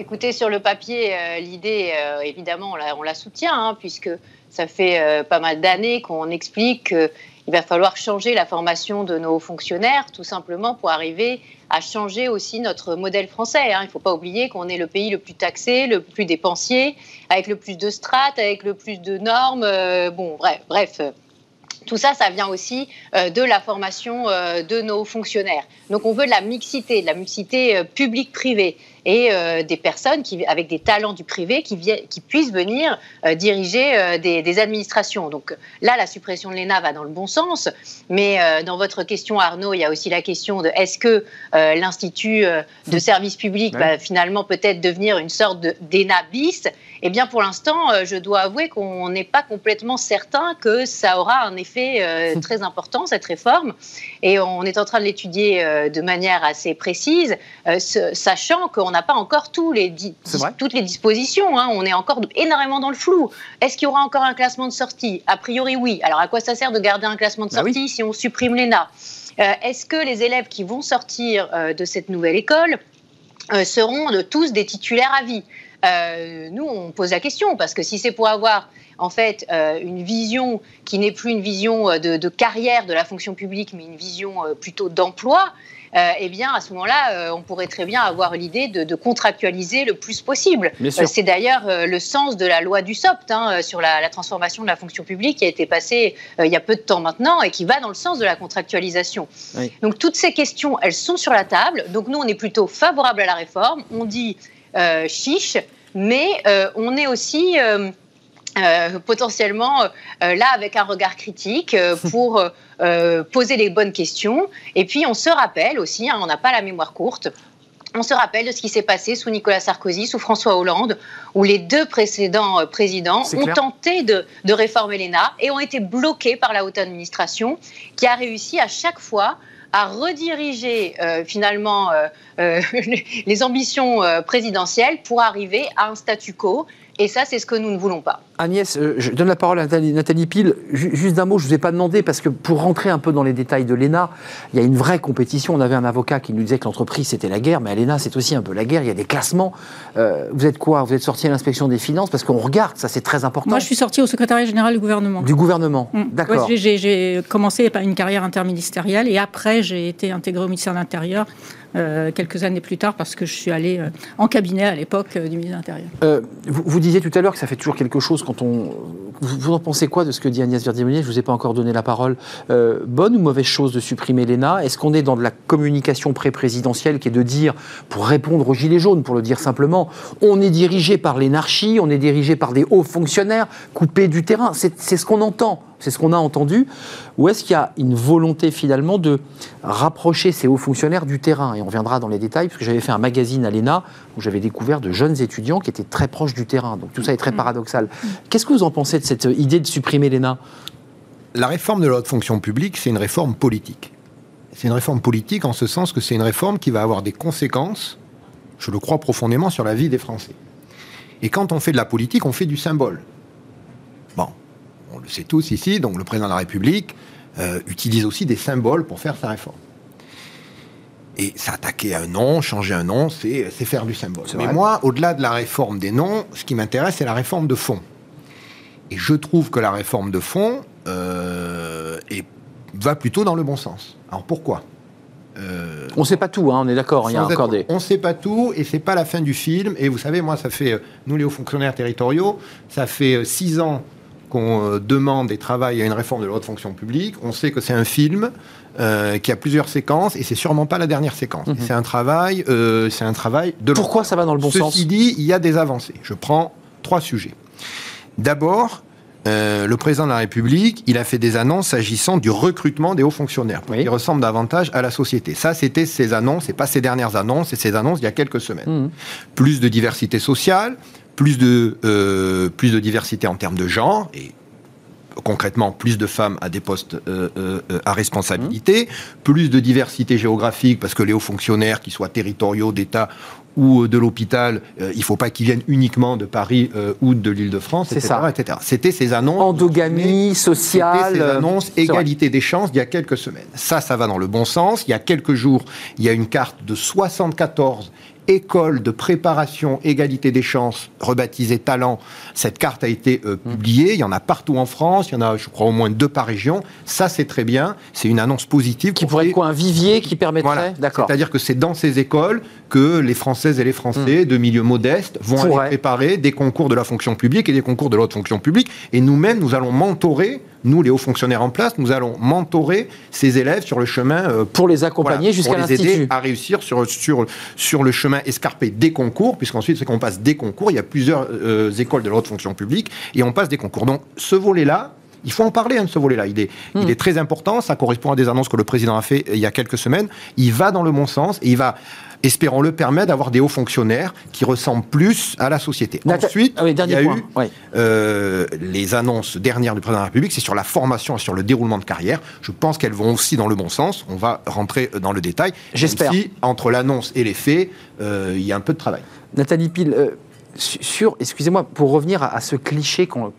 F: Écoutez, sur le papier, euh, l'idée, euh, évidemment, on la, soutient, hein, puisque ça fait euh, pas mal d'années qu'on explique qu'il il va falloir changer la formation de nos fonctionnaires, tout simplement pour arriver à changer aussi notre modèle français. Hein. Il ne faut pas oublier qu'on est le pays le plus taxé, le plus dépensier, avec le plus de strates, avec le plus de normes. Bon, bref, bref tout ça, ça vient aussi euh, de la formation euh, de nos fonctionnaires. Donc on veut de la mixité, de la mixité euh, publique-privée et des personnes qui, avec des talents du privé qui, qui puissent venir diriger des, administrations. Donc là, la suppression de l'ENA va dans le bon sens, mais dans votre question, Arnaud, il y a aussi la question de est-ce que l'Institut de service public va finalement peut-être devenir une sorte d'ENA bis eh bien, pour l'instant, euh, je dois avouer qu'on n'est pas complètement certain que ça aura un effet euh, très important, cette réforme. Et on est en train de l'étudier euh, de manière assez précise, sachant qu'on n'a pas encore tous les toutes les dispositions. Hein. On est encore énormément dans le flou. Est-ce qu'il y aura encore un classement de sortie? A priori, oui. Alors, à quoi ça sert de garder un classement de bah sortie si on supprime l'ENA? Est-ce que les élèves qui vont sortir de cette nouvelle école seront de tous des titulaires à vie? Euh, nous, on pose la question, parce que si c'est pour avoir en fait euh, une vision qui n'est plus une vision euh, de, carrière de la fonction publique, mais une vision plutôt d'emploi, eh bien, à ce moment-là, on pourrait très bien avoir l'idée de, contractualiser le plus possible. c'est d'ailleurs le sens de la loi du SOPT hein, sur la, transformation de la fonction publique qui a été passée il y a peu de temps maintenant et qui va dans le sens de la contractualisation. Donc, toutes ces questions, elles sont sur la table. Donc, nous, on est plutôt favorable à la réforme. On dit chiche, mais euh, on est aussi euh, potentiellement là avec un regard critique pour poser les bonnes questions. Et puis on se rappelle aussi, hein, on n'a pas la mémoire courte, on se rappelle de ce qui s'est passé sous Nicolas Sarkozy, sous François Hollande, où les deux précédents présidents ont tenté de, de, réformer l'ENA et ont été bloqués par la haute administration, qui a réussi à chaque fois à rediriger euh, finalement euh, euh, les ambitions présidentielles pour arriver à un statu quo et ça, c'est ce que nous ne voulons pas.
A: Agnès, euh, je donne la parole à Nathalie, Pile. Juste d'un mot, je ne vous ai pas demandé, parce que pour rentrer un peu dans les détails de l'ENA, il y a une vraie compétition. On avait un avocat qui nous disait que l'entreprise, c'était la guerre, mais à l'ENA, c'est aussi un peu la guerre. Il y a des classements. Euh, vous êtes quoi? Vous êtes sorti à l'inspection des finances? Parce qu'on regarde, ça c'est très important.
E: Moi, je suis sorti au secrétariat général du gouvernement.
A: Du gouvernement, mm. d'accord.
E: j'ai commencé par une carrière interministérielle et après, j'ai été intégré au ministère de l'Intérieur euh, quelques années plus tard parce que je suis allé euh, en cabinet à l'époque euh, du ministre de l'Intérieur.
A: Vous, disiez tout à l'heure que ça fait toujours quelque chose quand on. Vous, en pensez quoi de ce que dit Agnès Verdier Je ne vous ai pas encore donné la parole. bonne ou mauvaise chose de supprimer l'ENA? Est-ce qu'on est dans de la communication pré-présidentielle qui est de dire, pour répondre aux Gilets jaunes, pour le dire simplement, on est dirigé par l'énarchie, on est dirigé par des hauts fonctionnaires coupés du terrain? C'est ce qu'on entend. C'est ce qu'on a entendu. Ou est-ce qu'il y a une volonté finalement de rapprocher ces hauts fonctionnaires du terrain? Et on viendra dans les détails, parce que j'avais fait un magazine à l'ENA où j'avais découvert de jeunes étudiants qui étaient très proches du terrain. Donc tout ça est très mm. paradoxal. Qu'est-ce que vous en pensez de cette idée de supprimer l'ENA?
G: La réforme de la haute fonction publique, c'est une réforme politique. C'est une réforme politique en ce sens que c'est une réforme qui va avoir des conséquences, je le crois profondément, sur la vie des Français. Et quand on fait de la politique, on fait du symbole. Le sait tous ici, donc le président de la République euh, utilise aussi des symboles pour faire sa réforme. Et s'attaquer à un nom, changer un nom, c'est faire du symbole. Mais moi, au-delà de la réforme des noms, ce qui m'intéresse, c'est la réforme de fond. Et je trouve que la réforme de fond euh, va plutôt dans le bon sens. Alors pourquoi?
A: Euh, on ne sait pas tout, hein, on est d'accord. Il y a encore des...
G: On ne sait pas tout, et c'est pas la fin du film. Et vous savez, moi, ça fait nous les hauts fonctionnaires territoriaux, ça fait six ans qu'on euh, demande et travaille à une réforme de la haute fonction publique, on sait que c'est un film euh, qui a plusieurs séquences et c'est sûrement pas la dernière séquence. Mhm. C'est un travail, euh, c'est un travail de.
A: Pourquoi ça va dans le bon sens?
G: Ceci dit, il y a des avancées. Je prends trois sujets. D'abord, le président de la République, il a fait des annonces s'agissant du recrutement des hauts fonctionnaires, pour qu'ils ressemblent davantage à la société. Ça, c'était ses annonces, c'est pas ses dernières annonces, c'est ses annonces il y a quelques semaines. Mhm. Plus de diversité sociale, plus de, euh, plus de diversité en termes de genre, et concrètement plus de femmes à des postes euh, euh, à responsabilité, plus de diversité géographique, parce que les hauts fonctionnaires, qu'ils soient territoriaux, d'État ou de l'hôpital, il ne faut pas qu'ils viennent uniquement de Paris ou de l'Île-de-France, etc.. C'était ces annonces.
A: Endogamie sociale.
G: C'était ces annonces égalité des chances il y a quelques semaines. Ça, ça va dans le bon sens. Il y a quelques jours, il y a une carte de 74 école de préparation égalité des chances, rebaptisée Talent. Cette carte a été euh, mmh. publiée. Il y en a partout en France. Il y en a, je crois, au moins deux par région. Ça, c'est très bien. C'est une annonce positive.
A: Qui pourrait être quoi Un vivier qui permettrait
G: D'accord. C'est-à-dire que c'est dans ces écoles que les Françaises et les Français mmh. de milieux modestes vont aller préparer des concours de la fonction publique et des concours de l'autre fonction publique. Et nous-mêmes, nous allons mentorer nous, les hauts fonctionnaires en place, nous allons mentorer ces élèves sur le chemin.
A: Euh, pour les accompagner jusqu'à
G: l'institut. Pour les aider à réussir sur, sur, sur le chemin escarpé des concours, puisqu'ensuite, c'est qu'on passe des concours. Il y a plusieurs euh, écoles de la haute fonction publique et on passe des concours. Donc, ce volet-là, il faut en parler hein, de ce volet-là. Il, est, il hmm. est très important. Ça correspond à des annonces que le président a fait euh, il y a quelques semaines. Il va dans le bon sens et il va espérons-le, permet d'avoir des hauts fonctionnaires qui ressemblent plus à la société. Ensuite, ah il y a eu euh, les annonces dernières du président de la République, c'est sur la formation et sur le déroulement de carrière. Je pense qu'elles vont aussi dans le bon sens. On va rentrer dans le détail.
A: J'espère. Si,
G: entre l'annonce et les faits, euh, il y a un peu de travail.
A: Nathalie Pile, euh, sur, excusez-moi, pour revenir à, ce cliché qu'on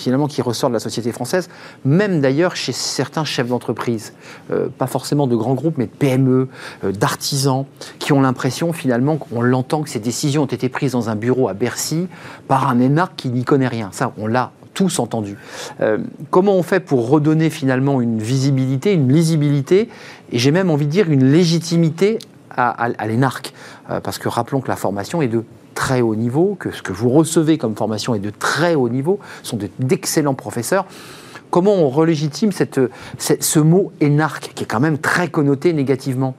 A: finalement qui ressort de la société française, même d'ailleurs chez certains chefs d'entreprise, euh, pas forcément de grands groupes, mais de PME, euh, d'artisans, qui ont l'impression finalement qu'on l'entend que ces décisions ont été prises dans un bureau à Bercy par un énarque qui n'y connaît rien. Ça, on l'a tous entendu. Euh, comment on fait pour redonner finalement une visibilité, une lisibilité, et j'ai même envie de dire une légitimité à, à l'énarque? Parce que rappelons que la formation est de très haut niveau, que ce que vous recevez comme formation est de très haut niveau, sont d'excellents professeurs. Comment on relégitime cette, ce mot énarque, qui est quand même très connoté négativement?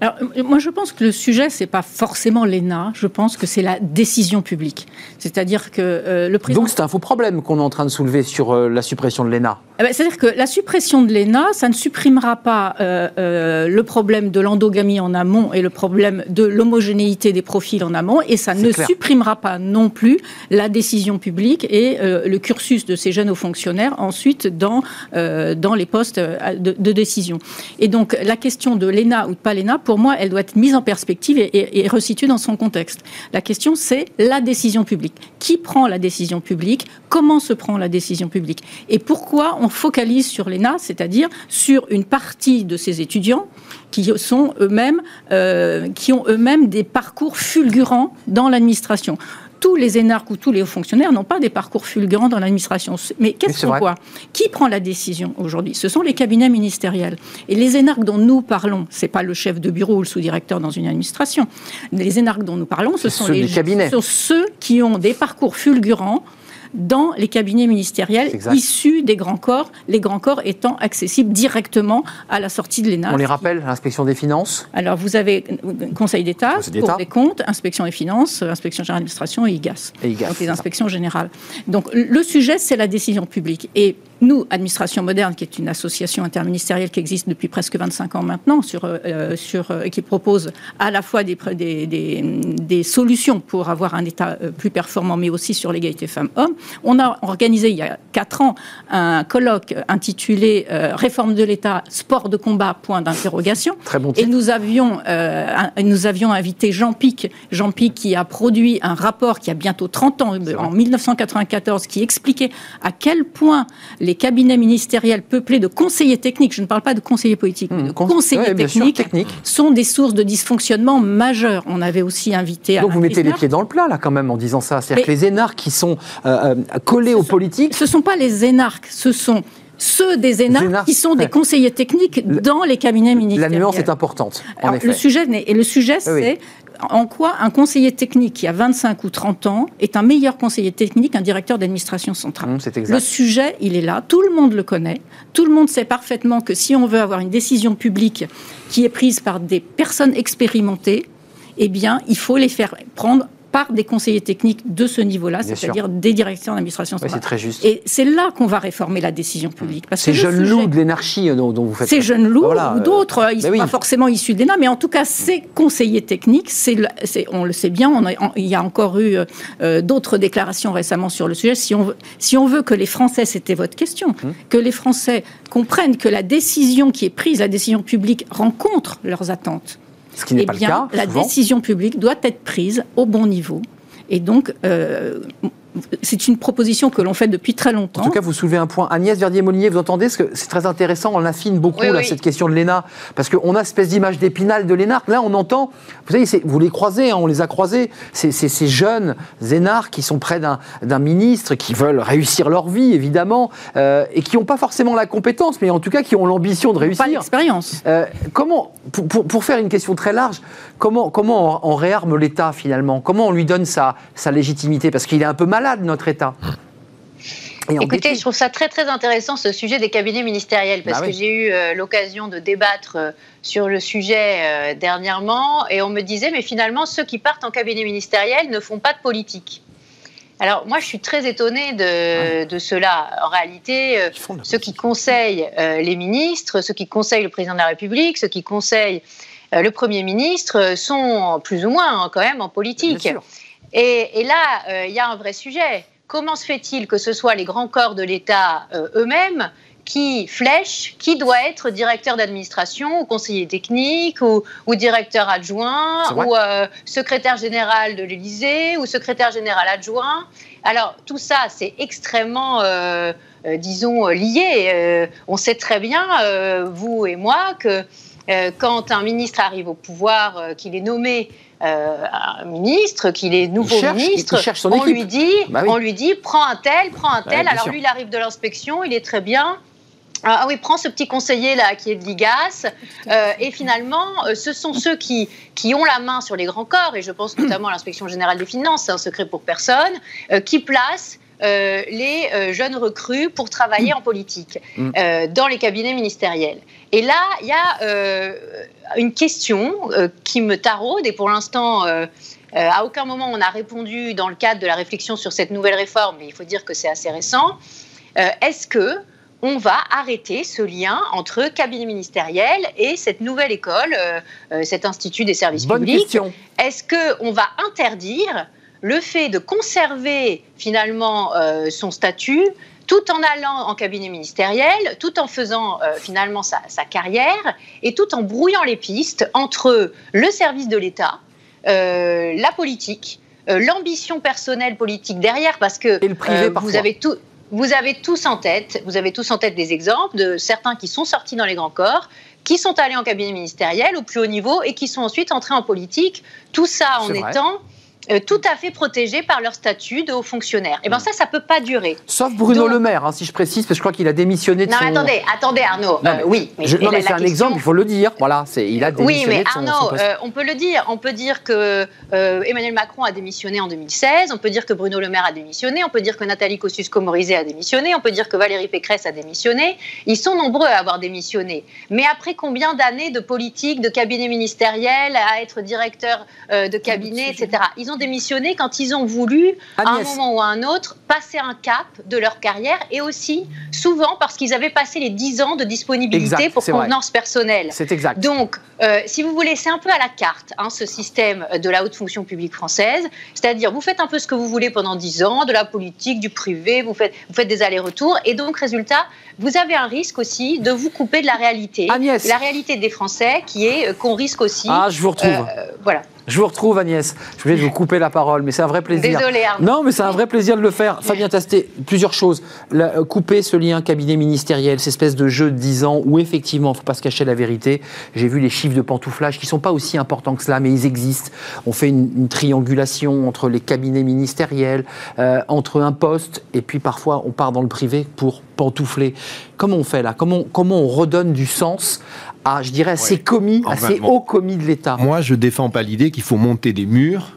E: Alors, moi, je pense que le sujet, c'est pas forcément l'ENA. Je pense que c'est la décision publique. C'est-à-dire que euh, le président.
A: Donc, c'est un faux problème qu'on est en train de soulever sur euh, la suppression de l'ENA.
E: Eh ben, c'est-à-dire que la suppression de l'ENA, ça ne supprimera pas euh, le problème de l'endogamie en amont et le problème de l'homogénéité des profils en amont, et ça ne supprimera pas non plus la décision publique et le cursus de ces jeunes hauts fonctionnaires ensuite dans, dans les postes de, de décision. Et donc, la question de l'ENA ou de pas l'ENA, pour moi, elle doit être mise en perspective et, resituée dans son contexte. La question, c'est la décision publique. Qui prend la décision publique? Comment se prend la décision publique? Et pourquoi on focalise sur l'ENA, c'est-à-dire sur une partie de ces étudiants qui sont eux-mêmes, euh, qui ont eux-mêmes des parcours fulgurants dans l'administration? Tous les énarques ou tous les hauts fonctionnaires n'ont pas des parcours fulgurants dans l'administration. Mais qu'est-ce qu'on voit? Qui prend la décision aujourd'hui? Ce sont les cabinets ministériels. Et les énarques dont nous parlons, c'est pas le chef de bureau ou le sous-directeur dans une administration. Les énarques dont nous parlons, ce sont les
A: cabinets.
E: Ce sont ceux qui ont des parcours fulgurants dans les cabinets ministériels issus des grands corps, les grands corps étant accessibles directement à la sortie de l'ENA.
A: On les rappelle, l'inspection des finances
E: Alors vous avez Conseil d'État, Cour des comptes, inspection des finances, inspection générale d'administration et IGAS.
A: Et IGAS
E: donc les inspections générales. Donc le sujet, c'est la décision publique. Et nous, Administration Moderne, qui est une association interministérielle qui existe depuis presque 25 ans maintenant, sur, euh, sur, euh, qui propose à la fois des, des, des, solutions pour avoir un État euh, plus performant, mais aussi sur l'égalité femmes-hommes, on a organisé il y a 4 ans un colloque intitulé Réforme de l'État, sport de combat, point d'interrogation.
A: Très bon
E: Et nous avions, nous avions invité Jean Pic, Jean Pic qui a produit un rapport qui a bientôt 30 ans, en 1994, qui expliquait à quel point les cabinets ministériels peuplés de conseillers techniques, je ne parle pas de conseillers politiques, mais de mmh. conseillers techniques, sont des sources de dysfonctionnement majeurs. On avait aussi invité...
A: Donc vous mettez les pieds dans le plat, là, quand même, en disant ça. C'est-à-dire que les énarques qui sont euh, euh, collés aux politiques...
E: Ce ne sont pas les énarques, ce sont ceux des énarques, qui sont des conseillers techniques dans les cabinets ministériels.
A: La nuance est importante. En
E: Le sujet, et le sujet, c'est en quoi un conseiller technique qui a 25 ou 30 ans est un meilleur conseiller technique qu'un directeur d'administration centrale.
A: Mmh,
E: le sujet, il est là, tout le monde le connaît, tout le monde sait parfaitement que si on veut avoir une décision publique qui est prise par des personnes expérimentées, eh bien, il faut les faire prendre par des conseillers techniques de ce niveau-là, c'est-à-dire des directeurs d'administration
A: c'est très juste.
E: Et c'est là qu'on va réformer la décision publique.
A: Ces jeunes loups de l'énarchie euh, dont, vous faites.
E: Ces jeunes loups ou euh, d'autres, ils ne sont pas forcément issus de l'ENA, mais en tout cas, ces conseillers techniques, on le sait bien, il y a encore eu euh, d'autres déclarations récemment sur le sujet. Si on, veut, si on veut que les Français, c'était votre question, hum. que les Français comprennent que la décision qui est prise, la décision publique, rencontre leurs attentes
A: Ce qui n'est
E: eh
A: pas
E: bien,
A: le cas.
E: La décision publique doit être prise au bon niveau. Et donc, euh, c'est une proposition que l'on fait depuis très longtemps.
A: En tout cas, vous soulevez un point. Agnès Verdier-Molinier, vous entendez ce que c'est très intéressant. On affine beaucoup là, cette question de l'ENA parce qu'on a une espèce d'image d'épinal de l'ENA. Là, on entend. Vous savez, vous les croisez, hein, on les a croisés. C'est ces jeunes énarques qui sont près d'un ministre, qui veulent réussir leur vie, évidemment, euh, et qui n'ont pas forcément la compétence, mais en tout cas qui ont l'ambition de réussir. Pas
E: l'expérience.
A: Euh, comment, pour, pour, pour, faire une question très large, comment, comment on, on réarme l'État finalement? Comment on lui donne sa, sa légitimité? Parce qu'il est un peu malade notre État.
F: Écoutez, je trouve ça très très intéressant ce sujet des cabinets ministériels parce bah que j'ai eu euh, l'occasion de débattre euh, sur le sujet euh, dernièrement et on me disait mais finalement ceux qui partent en cabinet ministériel ne font pas de politique. Alors moi je suis très étonnée de, de cela. En réalité, ceux qui conseillent les ministres, ceux qui conseillent le président de la République, ceux qui conseillent le Premier ministre sont plus ou moins hein, quand même en politique. Et, là, euh, il y a un vrai sujet. Comment se fait-il que ce soit les grands corps de l'État euh, eux-mêmes qui flèchent qui doit être directeur d'administration ou conseiller technique ou, directeur adjoint ou euh, secrétaire général de l'Élysée ou secrétaire général adjoint? Alors tout ça, c'est extrêmement, disons, lié. on sait très bien, vous et moi, que quand un ministre arrive au pouvoir, qu'il est nommé euh, un ministre, qu'il est nouveau ministre, on, lui dit, bah on lui dit prends un tel, prends un tel. Alors lui, il arrive de l'inspection, il est très bien. Ah, ah oui, prends ce petit conseiller là qui est de l'IGAS. Euh, et finalement, euh, ce sont ceux qui, qui ont la main sur les grands corps, et je pense notamment à l'inspection générale des finances, c'est un secret pour personne, qui placent euh, les euh, jeunes recrues pour travailler en politique mm. euh, dans les cabinets ministériels. Et là, il y a une question qui me taraude et pour l'instant, à aucun moment on a répondu dans le cadre de la réflexion sur cette nouvelle réforme, mais il faut dire que c'est assez récent. Est-ce que on va arrêter ce lien entre cabinet ministériel et cette nouvelle école, cet institut des services
A: Bonne
F: publics? Est-ce qu'on va interdire le fait de conserver finalement euh, son statut tout en allant en cabinet ministériel, tout en faisant euh, finalement sa, carrière et tout en brouillant les pistes entre le service de l'État, euh, la politique, l'ambition personnelle politique derrière, parce que vous avez tout. Vous avez tous en tête, vous avez tous en tête des exemples de certains qui sont sortis dans les grands corps, qui sont allés en cabinet ministériel au plus haut niveau et qui sont ensuite entrés en politique. Tout ça en étant euh, tout à fait protégés par leur statut de haut fonctionnaire. Et eh bien ça, ça peut pas durer.
A: Sauf Bruno Le Maire, hein, si je précise, parce que je crois qu'il a démissionné de
F: non,
A: son...
F: Non, attendez, attendez Arnaud. Euh, oui,
A: mais, non, mais c'est un exemple, il faut le dire. Voilà, c'est il a démissionné
F: Oui, mais Arnaud, euh, on peut le dire. On peut dire que Emmanuel Macron a démissionné en 2016. On peut dire que Bruno Le Maire a démissionné. On peut dire que Nathalie Kosciusko-Morizet a démissionné. On peut dire que Valérie Pécresse a démissionné. Ils sont nombreux à avoir démissionné. Mais après combien d'années de politique, de cabinet ministériel, à être directeur de cabinet, etc. Ils ont démissionné quand ils ont voulu, à un moment ou à un autre, passer un cap de leur carrière et aussi souvent parce qu'ils avaient passé les 10 ans de disponibilité pour convenance personnelle.
A: C'est exact.
F: Donc, euh, si vous voulez, c'est un peu à la carte, hein, ce système de la haute fonction publique française. C'est-à-dire, vous faites un peu ce que vous voulez pendant 10 ans, de la politique, du privé, vous faites, vous faites des allers-retours. Et donc, résultat, vous avez un risque aussi de vous couper de la réalité.
A: Agnès.
F: La réalité des Français, qui est euh, qu'on risque aussi.
A: Ah, je vous retrouve. Euh,
F: voilà.
A: Je vous retrouve, Agnès. Je voulais vous couper la parole, mais c'est un vrai plaisir.
F: Désolée.
A: Non, mais c'est un vrai plaisir de le faire. Fabien Tasté, plusieurs choses. Euh, couper ce lien cabinet ministériel, cette espèce de jeu de 10 ans où effectivement, il ne faut pas se cacher la vérité. J'ai vu les chiffres de pantouflage qui ne sont pas aussi importants que cela, mais ils existent. On fait une, triangulation entre les cabinets ministériels, euh, entre un poste, et puis parfois on part dans le privé pour pantoufler. Comment on fait là? Comment, comment on redonne du sens à, je dirais, à ces commis, à ces hauts commis de l'État
G: Moi, je défends pas l'idée qu'il faut monter des murs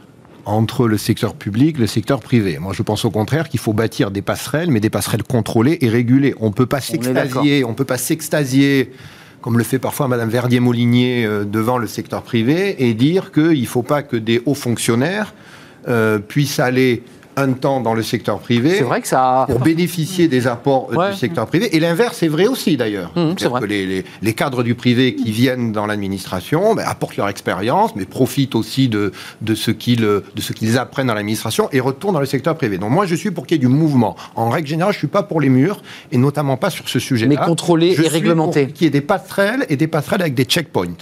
G: entre le secteur public et le secteur privé. Moi, je pense au contraire qu'il faut bâtir des passerelles, mais des passerelles contrôlées et régulées. On peut pas s'extasier, on peut pas s'extasier comme le fait parfois Madame Verdier-Molinier euh, devant le secteur privé, et dire qu'il ne faut pas que des hauts fonctionnaires euh, puissent aller un temps dans le secteur privé.
A: C'est vrai que ça.
G: Pour bénéficier des apports du secteur privé. Et l'inverse est vrai aussi d'ailleurs. Mmh, c'est vrai. Que les, les, cadres du privé qui viennent dans l'administration ben, apportent leur expérience, mais profitent aussi de, de ce qu'ils apprennent dans l'administration et retournent dans le secteur privé. Donc moi, je suis pour qu'il y ait du mouvement. En règle générale, je suis pas pour les murs, et notamment pas sur ce sujet-là.
A: Mais contrôlé et réglementé.
G: Qu'il y ait des passerelles et des passerelles avec des checkpoints.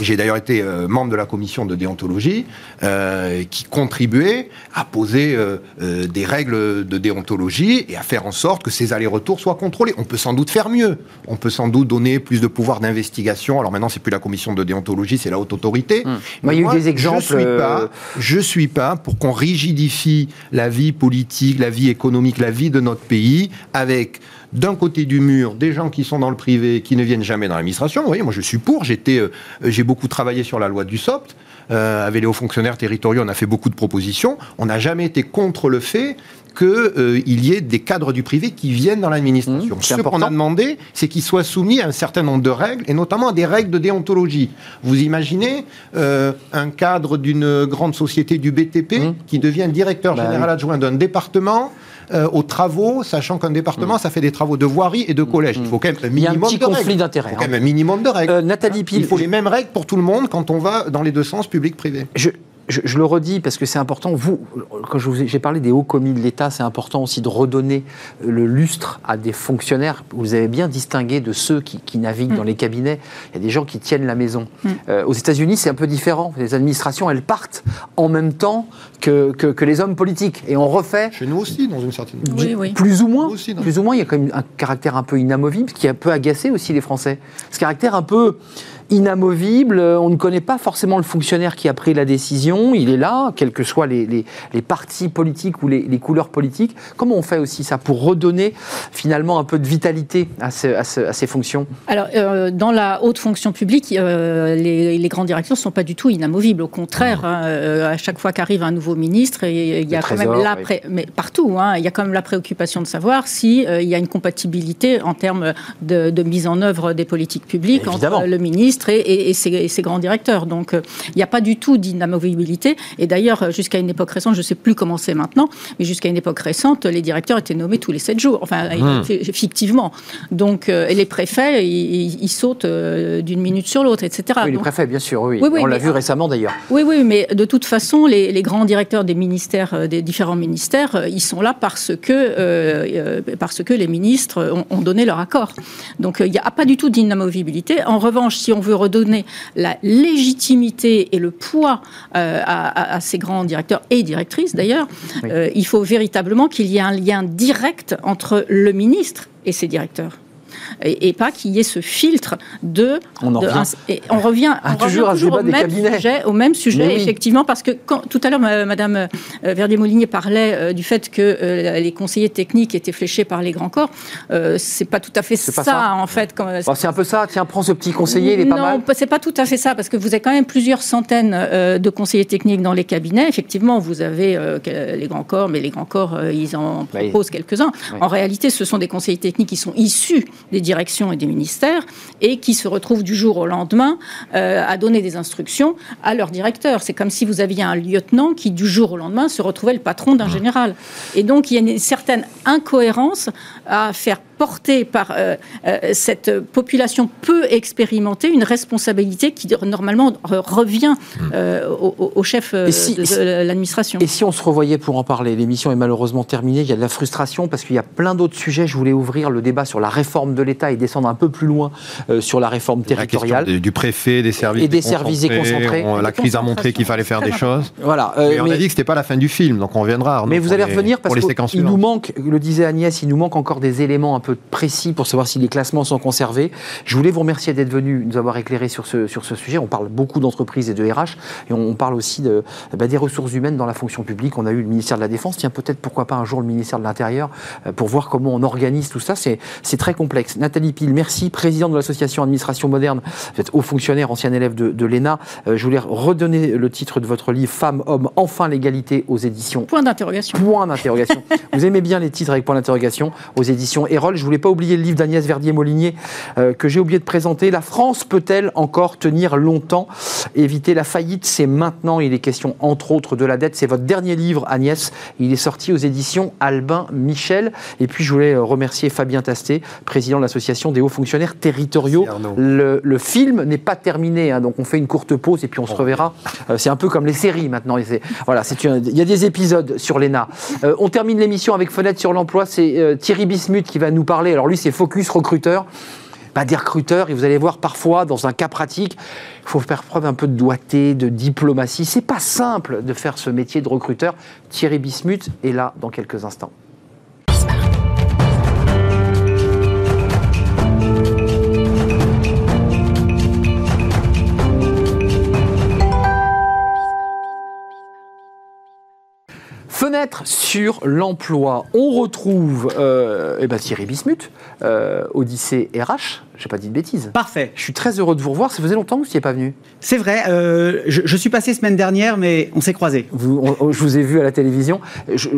G: J'ai d'ailleurs été euh, membre de la commission de déontologie euh, qui contribuait à poser euh, des règles de déontologie et à faire en sorte que ces allers-retours soient contrôlés. On peut sans doute faire mieux. On peut sans doute donner plus de pouvoir d'investigation. Alors maintenant, c'est plus la commission de déontologie, c'est la haute autorité.
A: Hum. il y a eu des exemples.
G: Je suis pas, je suis pas pour qu'on rigidifie la vie politique, la vie économique, la vie de notre pays avec d'un côté du mur des gens qui sont dans le privé, qui ne viennent jamais dans l'administration. Vous voyez, moi je suis pour. J'étais, euh, j'ai beaucoup travaillé sur la loi du SOPT. Euh, avec les hauts fonctionnaires territoriaux, on a fait beaucoup de propositions. On n'a jamais été contre le fait qu'il euh, y ait des cadres du privé qui viennent dans l'administration. Mmh, Ce qu'on a demandé, c'est qu'ils soient soumis à un certain nombre de règles, et notamment à des règles de déontologie. Vous imaginez un cadre d'une grande société du BTP mmh. qui devient directeur bah général adjoint d'un département euh, aux travaux, sachant qu'un département, mm. ça fait des travaux de voirie et de collège. Il faut quand même un minimum
A: Il y a un petit conflit d'intérêts.
G: Il faut quand même un minimum de règles.
A: Euh, Nathalie Pile.
G: Il faut les mêmes règles pour tout le monde quand on va dans les deux sens, public-privé.
A: Je, je, le redis parce que c'est important. Vous, quand j'ai parlé des hauts commis de l'État, c'est important aussi de redonner le lustre à des fonctionnaires. Vous avez bien distingué de ceux qui, naviguent dans mm. les cabinets. Il y a des gens qui tiennent la maison. Mm. Euh, aux États-Unis, c'est un peu différent. Les administrations, elles partent en même temps que, que, les hommes politiques. Et on refait.
G: Chez nous aussi, dans une certaine
A: mesure. Oui, oui. Plus ou moins. plus ou moins, il y a quand même un caractère un peu inamovible qui a peu agacé aussi les Français. Ce caractère un peu inamovible. On ne connaît pas forcément le fonctionnaire qui a pris la décision. Il est là, quels que soient les, les, partis politiques ou les, les, couleurs politiques. Comment on fait aussi ça pour redonner finalement un peu de vitalité à, à, ces fonctions?
E: Alors, euh, dans la haute fonction publique, euh, les, grands directeurs ne sont pas du tout inamovibles. Au contraire, hein, euh, à chaque fois qu'arrive un nouveau ministre, il y a quand même la mais partout, hein, il y a quand même la préoccupation de savoir s'il il y a une compatibilité en termes de, de, mise en œuvre des politiques publiques entre le ministre et, ses, grands directeurs. Donc euh, il n'y a pas du tout d'inamovibilité. Et d'ailleurs, jusqu'à une époque récente, je ne sais plus comment c'est maintenant, mais jusqu'à une époque récente, les directeurs étaient nommés tous les sept jours, enfin hmm. fictivement. Donc euh, et les préfets, ils, sautent euh, d'une minute sur l'autre, etc.
A: Oui, les préfets, bien sûr, oui. On l'a vu récemment d'ailleurs.
E: Oui, oui, mais de toute façon, les, grands directeurs des ministères, des différents ministères, ils sont là parce que, parce que les ministres ont, ont donné leur accord. Donc il n'y a pas du tout d'inamovibilité. En revanche, si on veut redonner la légitimité et le poids euh, à, ces grands directeurs et directrices d'ailleurs, euh, il faut véritablement qu'il y ait un lien direct entre le ministre et ses directeurs et, pas qu'il y ait ce filtre de.
A: On,
E: et on revient,
A: ah, toujours,
E: au, même sujet, au même sujet, effectivement, parce que quand, tout à l'heure, Madame euh, Verdier-Molinier parlait euh, du fait que euh, les conseillers techniques étaient fléchés par les grands corps. c'est pas tout à fait ça, en fait.
A: c'est un peu ça. Tiens, prends ce petit conseiller, il est
E: pas
A: mal.
E: Non, c'est pas tout à fait ça, parce que vous avez quand même plusieurs centaines de conseillers techniques dans les cabinets. Effectivement, vous avez les grands corps, mais les grands corps, ils en proposent quelques-uns. En réalité, ce sont des conseillers techniques qui sont issus des directions et des ministères et qui se retrouvent du jour au lendemain euh, à donner des instructions à leur directeur. C'est comme si vous aviez un lieutenant qui, du jour au lendemain, se retrouvait le patron d'un mmh. général. Et donc, il y a une certaine incohérence à faire porter par euh, euh, cette population peu expérimentée une responsabilité qui normalement revient mmh. euh, au, chef de, l'administration.
A: Et si on se revoyait pour en parler L'émission est malheureusement terminée, il y a de la frustration parce qu'il y a plein d'autres sujets. Je voulais ouvrir le débat sur la réforme de l'État et descendre un peu plus loin sur la réforme territoriale.
G: du préfet, des services
A: et des services déconcentrés.
G: la crise a montré qu'il fallait faire des choses.
A: Voilà.
G: mais on a dit que c'était pas la fin du film, donc on reviendra.
A: Mais vous allez revenir parce qu'il nous manque, le disait Agnès, il nous manque encore des éléments un peu précis pour savoir si les classements sont conservés. Je voulais vous remercier d'être venu nous avoir éclairé sur ce, sur ce sujet. On parle beaucoup d'entreprises et de RH et on, parle aussi de, bah, des ressources humaines dans la fonction publique. On a eu le ministère de la Défense, tiens peut-être pourquoi pas un jour le ministère de l'Intérieur euh, pour voir comment on organise tout ça. C'est très complexe. Nathalie Pile, merci, présidente de l'association Administration Moderne. Vous êtes haut fonctionnaire, ancien élève de, de l'ENA. Euh, je voulais redonner le titre de votre livre Femmes, Hommes, enfin l'égalité aux éditions.
E: Point d'interrogation.
A: Point d'interrogation. vous aimez bien les titres avec point d'interrogation aux éditions Erol. Je voulais pas oublier le livre d'Agnès Verdier-Molinier euh, que j'ai oublié de présenter. La France peut-elle encore tenir longtemps? Éviter la faillite, c'est maintenant. Il est question entre autres de la dette. C'est votre dernier livre, Agnès. Il est sorti aux éditions Albin Michel. Et puis je voulais remercier Fabien Tasté, président de l'association des hauts fonctionnaires territoriaux. Le, le, film n'est pas terminé, hein, donc on fait une courte pause et puis on se reverra. Euh, c'est un peu comme les séries maintenant. Voilà, il y a des épisodes sur l'ENA. Euh, on termine l'émission avec Fenêtre sur l'emploi. C'est Thierry Bismuth qui va nous parler. Alors lui, c'est Focus Recruteur. Pas des recruteurs, et vous allez voir parfois, dans un cas pratique, il faut faire preuve un peu de doigté, de diplomatie. C'est pas simple de faire ce métier de recruteur. Thierry Bismuth est là dans quelques instants. Sur l'emploi. On retrouve euh, eh ben Thierry Bismuth, euh, Odyssée RH, j'ai pas dit de bêtises.
H: Parfait.
A: Je suis très heureux de vous revoir. Ça faisait longtemps que vous n'y pas venu.
H: C'est vrai. Euh, je, suis passé semaine dernière, mais on s'est croisés.
A: Vous, je vous ai vu à la télévision.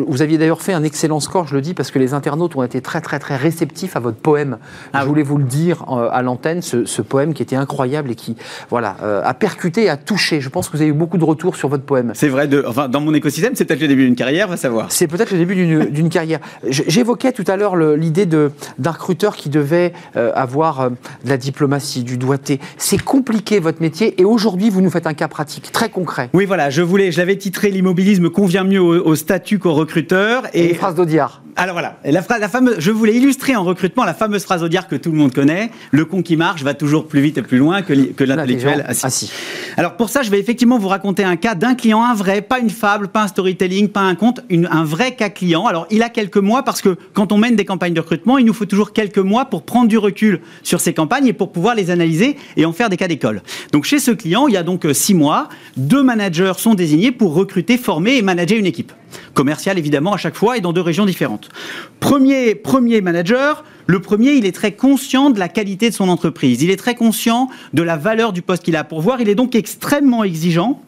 A: vous aviez d'ailleurs fait un excellent score, je le dis, parce que les internautes ont été très, très, très réceptifs à votre poème. Ah je voulais vous le dire euh, à l'antenne, ce, poème qui était incroyable et qui, voilà, euh, a percuté, a touché. Je pense que vous avez eu beaucoup de retours sur votre poème.
H: C'est vrai. De, enfin, dans mon écosystème, c'est peut-être le début d'une carrière, va savoir.
A: C'est peut-être le début d'une carrière. J'évoquais tout à l'heure l'idée d'un recruteur qui devait avoir de la diplomatie, du doigté. C'est compliqué votre métier et aujourd'hui vous nous faites un cas pratique très concret.
H: Oui voilà, je voulais, je l'avais titré l'immobilisme convient mieux au, statut qu'au recruteur
A: et, une phrase d'Audiard.
H: Alors voilà, la, la fameuse, je voulais illustrer en recrutement la fameuse phrase Audiard que tout le monde connaît le con qui marche va toujours plus vite et plus loin que, que l'intellectuel assis. Alors pour ça, je vais effectivement vous raconter un cas d'un client, un vrai, pas une fable, pas un storytelling, pas un compte, un vrai cas client. Alors il a quelques mois parce que quand on mène des campagnes de recrutement, il nous faut toujours quelques mois pour prendre du recul sur ces campagnes et pour pouvoir les analyser et en faire des cas d'école. Donc chez ce client, il y a donc euh, six mois, deux managers sont désignés pour recruter, former et manager une équipe commerciale évidemment à chaque fois et dans deux régions différentes. Premier, premier manager, le premier, il est très conscient de la qualité de son entreprise, il est très conscient de la valeur du poste qu'il a pour voir, il est donc extrêmement exigeant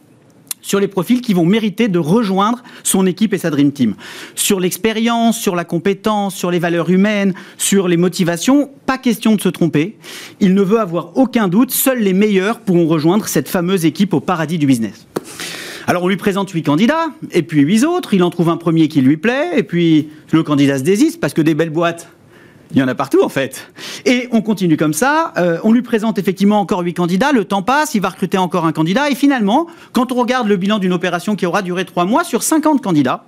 H: sur les profils qui vont mériter de rejoindre son équipe et sa Dream Team. Sur l'expérience, sur la compétence, sur les valeurs humaines, sur les motivations, pas question de se tromper. Il ne veut avoir aucun doute, seuls les meilleurs pourront rejoindre cette fameuse équipe au paradis du business. Alors on lui présente huit candidats, et puis huit autres, il en trouve un premier qui lui plaît, et puis le candidat se désiste, parce que des belles boîtes, il y en a partout en fait. Et on continue comme ça, euh, on lui présente effectivement encore huit candidats, le temps passe, il va recruter encore un candidat, et finalement, quand on regarde le bilan d'une opération qui aura duré trois mois, sur 50 candidats,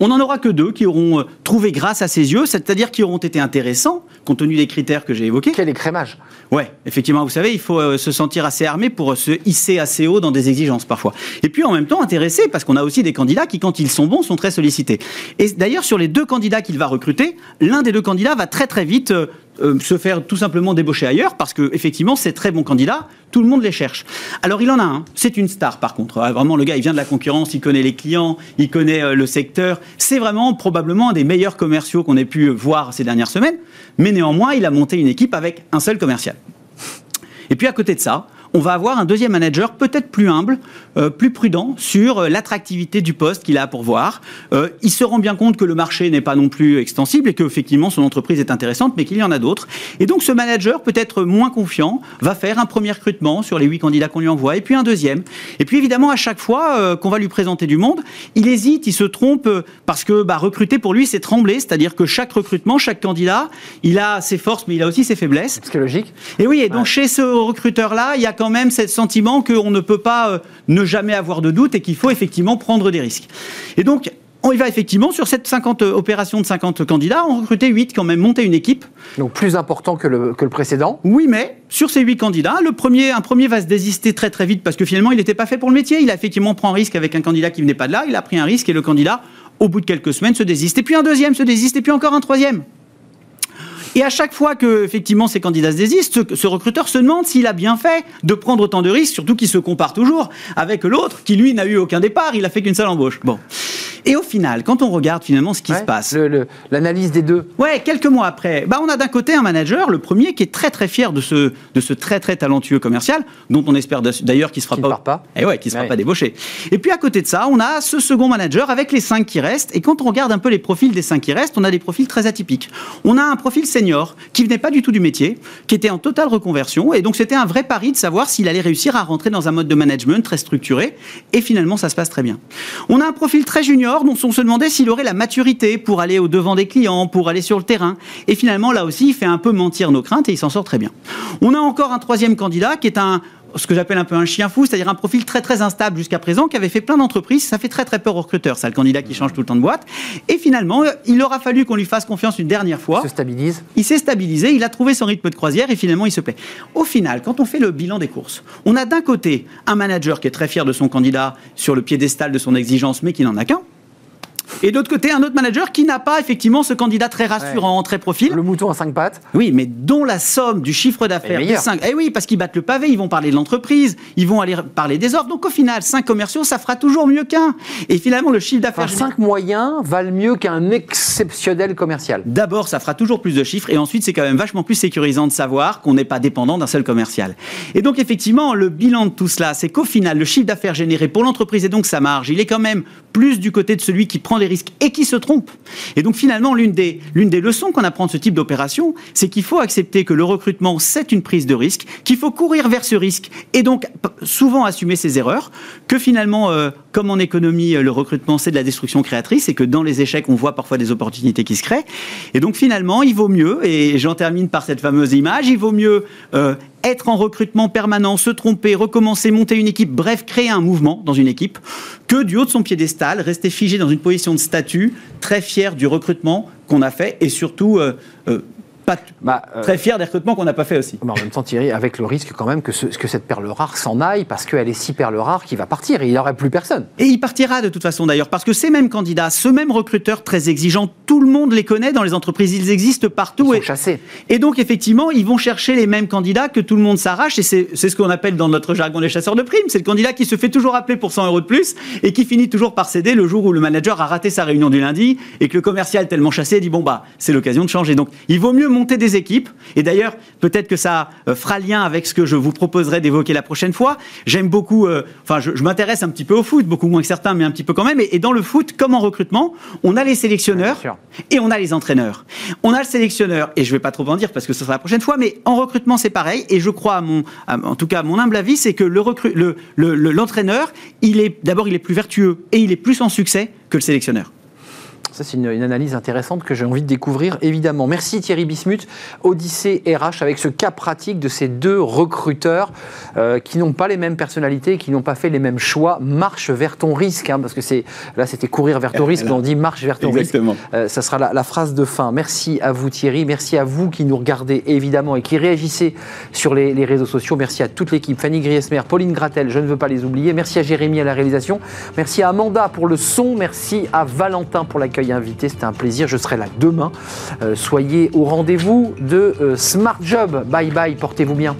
H: on n'en aura que deux qui auront euh, trouvé grâce à ses yeux, c'est-à-dire qui auront été intéressants, compte tenu des critères que j'ai évoqués.
A: Quel écrémage
H: Ouais, effectivement, vous savez, il faut euh, se sentir assez armé pour euh, se hisser assez haut dans des exigences parfois. Et puis en même temps intéressé, parce qu'on a aussi des candidats qui, quand ils sont bons, sont très sollicités. Et d'ailleurs, sur les deux candidats qu'il va recruter, l'un des deux candidats va très très vite euh, se faire tout simplement débaucher ailleurs parce que effectivement c'est très bons candidats, tout le monde les cherche. Alors il en a un, c'est une star par contre. Ah, vraiment le gars il vient de la concurrence, il connaît les clients, il connaît euh, le secteur. C'est vraiment probablement un des meilleurs commerciaux qu'on ait pu voir ces dernières semaines. Mais néanmoins il a monté une équipe avec un seul commercial. Et puis à côté de ça, on va avoir un deuxième manager peut-être plus humble, euh, plus prudent sur euh, l'attractivité du poste qu'il a pour voir. Euh, il se rend bien compte que le marché n'est pas non plus extensible et qu'effectivement son entreprise est intéressante, mais qu'il y en a d'autres. Et donc ce manager, peut-être moins confiant, va faire un premier recrutement sur les huit candidats qu'on lui envoie, et puis un deuxième. Et puis évidemment, à chaque fois qu'on va lui présenter du monde, il hésite, il se trompe, parce que bah, recruter pour lui, c'est trembler, c'est-à-dire que chaque recrutement, chaque candidat, il a ses forces, mais il a aussi ses faiblesses.
A: C'est logique.
H: Et oui, et donc chez ce recruteur-là, il y a quand même ce sentiment qu'on ne peut pas euh, ne jamais avoir de doute et qu'il faut effectivement prendre des risques. Et donc, on y va effectivement sur cette 50 euh, opérations de 50 candidats, on recrutait 8 quand même, monter une équipe.
A: Donc plus important que le, que le précédent
H: Oui, mais sur ces 8 candidats, le premier, un premier va se désister très très vite parce que finalement il n'était pas fait pour le métier. Il a effectivement pris un risque avec un candidat qui venait pas de là, il a pris un risque et le candidat, au bout de quelques semaines, se désiste. Et puis un deuxième se désiste et puis encore un troisième. Et à chaque fois que effectivement ces candidats se désistent, ce, recruteur se demande s'il a bien fait de prendre autant de risques, surtout qu'il se compare toujours avec l'autre qui lui n'a eu aucun départ, il a fait qu'une seule embauche. Bon. Et au final, quand on regarde finalement ce qui se passe.
A: L'analyse des deux.
H: Ouais, quelques mois après, bah on a d'un côté un manager, le premier, qui est très très fier de ce, de ce très très talentueux commercial, dont on espère d'ailleurs qu'il ne sera pas. Et eh ouais, qui sera pas débauché. Et puis à côté de ça, on a ce second manager avec les cinq qui restent. Et quand on regarde un peu les profils des cinq qui restent, on a des profils très atypiques. On a un profil qui venait pas du tout du métier, qui était en totale reconversion. Et donc c'était un vrai pari de savoir s'il allait réussir à rentrer dans un mode de management très structuré. Et finalement, ça se passe très bien. On a un profil très junior dont on se demandait s'il aurait la maturité pour aller au devant des clients, pour aller sur le terrain. Et finalement, là aussi, il fait un peu mentir nos craintes et il s'en sort très bien. On a encore un troisième candidat qui est un ce que j'appelle un peu un chien fou, c'est-à-dire un profil très très instable jusqu'à présent, qui avait fait plein d'entreprises. Ça fait très très peur aux recruteurs, ça, le candidat qui change tout le temps de boîte. Et finalement, il aura fallu qu'on lui fasse confiance une dernière fois.
A: Il se stabilise.
H: Il s'est stabilisé, il a trouvé son rythme de croisière et finalement il se plaît. Au final, quand on fait le bilan des courses, on a d'un côté un manager qui est très fier de son candidat sur le piédestal de son exigence, mais qui n'en a qu'un. Et d'autre côté, un autre manager qui n'a pas effectivement ce candidat très rassurant, très profil.
A: Le mouton à cinq pattes.
H: Oui, mais dont la somme du chiffre d'affaires des cinq. Eh oui, parce qu'ils battent le pavé, ils vont parler de l'entreprise, ils vont aller parler des offres. Donc au final, cinq commerciaux, ça fera toujours mieux qu'un. Et finalement, le chiffre d'affaires.
A: Enfin, cinq moyens valent mieux qu'un exceptionnel commercial.
H: D'abord, ça fera toujours plus de chiffres. Et ensuite, c'est quand même vachement plus sécurisant de savoir qu'on n'est pas dépendant d'un seul commercial. Et donc, effectivement, le bilan de tout cela, c'est qu'au final, le chiffre d'affaires généré pour l'entreprise et donc sa marge, il est quand même plus du côté de celui qui prend les risques et qui se trompe. Et donc finalement, l'une des, l'une des leçons qu'on apprend de ce type d'opération, c'est qu'il faut accepter que le recrutement, c'est une prise de risque, qu'il faut courir vers ce risque et donc souvent assumer ses erreurs, que finalement, euh, comme en économie, euh, le recrutement, c'est de la destruction créatrice et que dans les échecs, on voit parfois des opportunités qui se créent. Et donc finalement, il vaut mieux, et j'en termine par cette fameuse image, il vaut mieux euh, être en recrutement permanent, se tromper, recommencer, monter une équipe, bref, créer un mouvement dans une équipe, que du haut de son piédestal, rester figé dans une position de statut, très fier du recrutement qu'on a fait et surtout euh, euh, bah, euh, très fier des recrutements qu'on n'a pas fait aussi.
A: en même temps, Thierry, avec le risque quand même que, que cette perle rare s'en aille parce qu'elle est si perle rare qu'il va partir et il n'y aurait plus personne.
H: Et il partira de toute façon d'ailleurs parce que ces mêmes candidats, ce même recruteur très exigeant, tout le monde les connaît dans les entreprises, ils existent partout.
A: Ils sont et, chassés.
H: Et donc effectivement, ils vont chercher les mêmes candidats que tout le monde s'arrache et c'est ce qu'on appelle dans notre jargon les chasseurs de primes. C'est le candidat qui se fait toujours appeler pour 100 euros de plus et qui finit toujours par céder le jour où le manager a raté sa réunion du lundi et que le commercial tellement chassé dit bon bah c'est l'occasion de changer. Donc il vaut mieux des équipes et d'ailleurs, peut-être que ça euh, fera lien avec ce que je vous proposerai d'évoquer la prochaine fois. J'aime beaucoup, euh, enfin, je, m'intéresse un petit peu au foot, beaucoup moins que certains, mais un petit peu quand même. Et, dans le foot, comme en recrutement, on a les sélectionneurs et on a les entraîneurs. On a le sélectionneur, et je ne vais pas trop en dire parce que ce sera la prochaine fois, mais en recrutement, c'est pareil. Et je crois, à mon, en tout cas, à mon humble avis, c'est que l'entraîneur, le, le, il est d'abord, il est plus vertueux et il est plus en succès que le sélectionneur.
A: Ça, c'est une, analyse intéressante que j'ai envie de découvrir, évidemment. Merci Thierry Bismuth, Odyssée RH, avec ce cas pratique de ces deux recruteurs euh, qui n'ont pas les mêmes personnalités, qui n'ont pas fait les mêmes choix. Marche vers ton risque, hein, parce que c'est là, c'était courir vers ton risque, mais on dit marche vers ton risque. Euh, ça sera la, phrase de fin. Merci à vous Thierry, merci à vous qui nous regardez évidemment et qui réagissez sur les, les réseaux sociaux. Merci à toute l'équipe, Fanny Griesmer, Pauline Gratel, je ne veux pas les oublier. Merci à Jérémy à la réalisation. Merci à Amanda pour le son. Merci à Valentin pour l'accueil invité. C'était un plaisir. Je serai là demain. Euh, soyez au rendez-vous de euh, Smart Job. Bye bye. Portez-vous bien.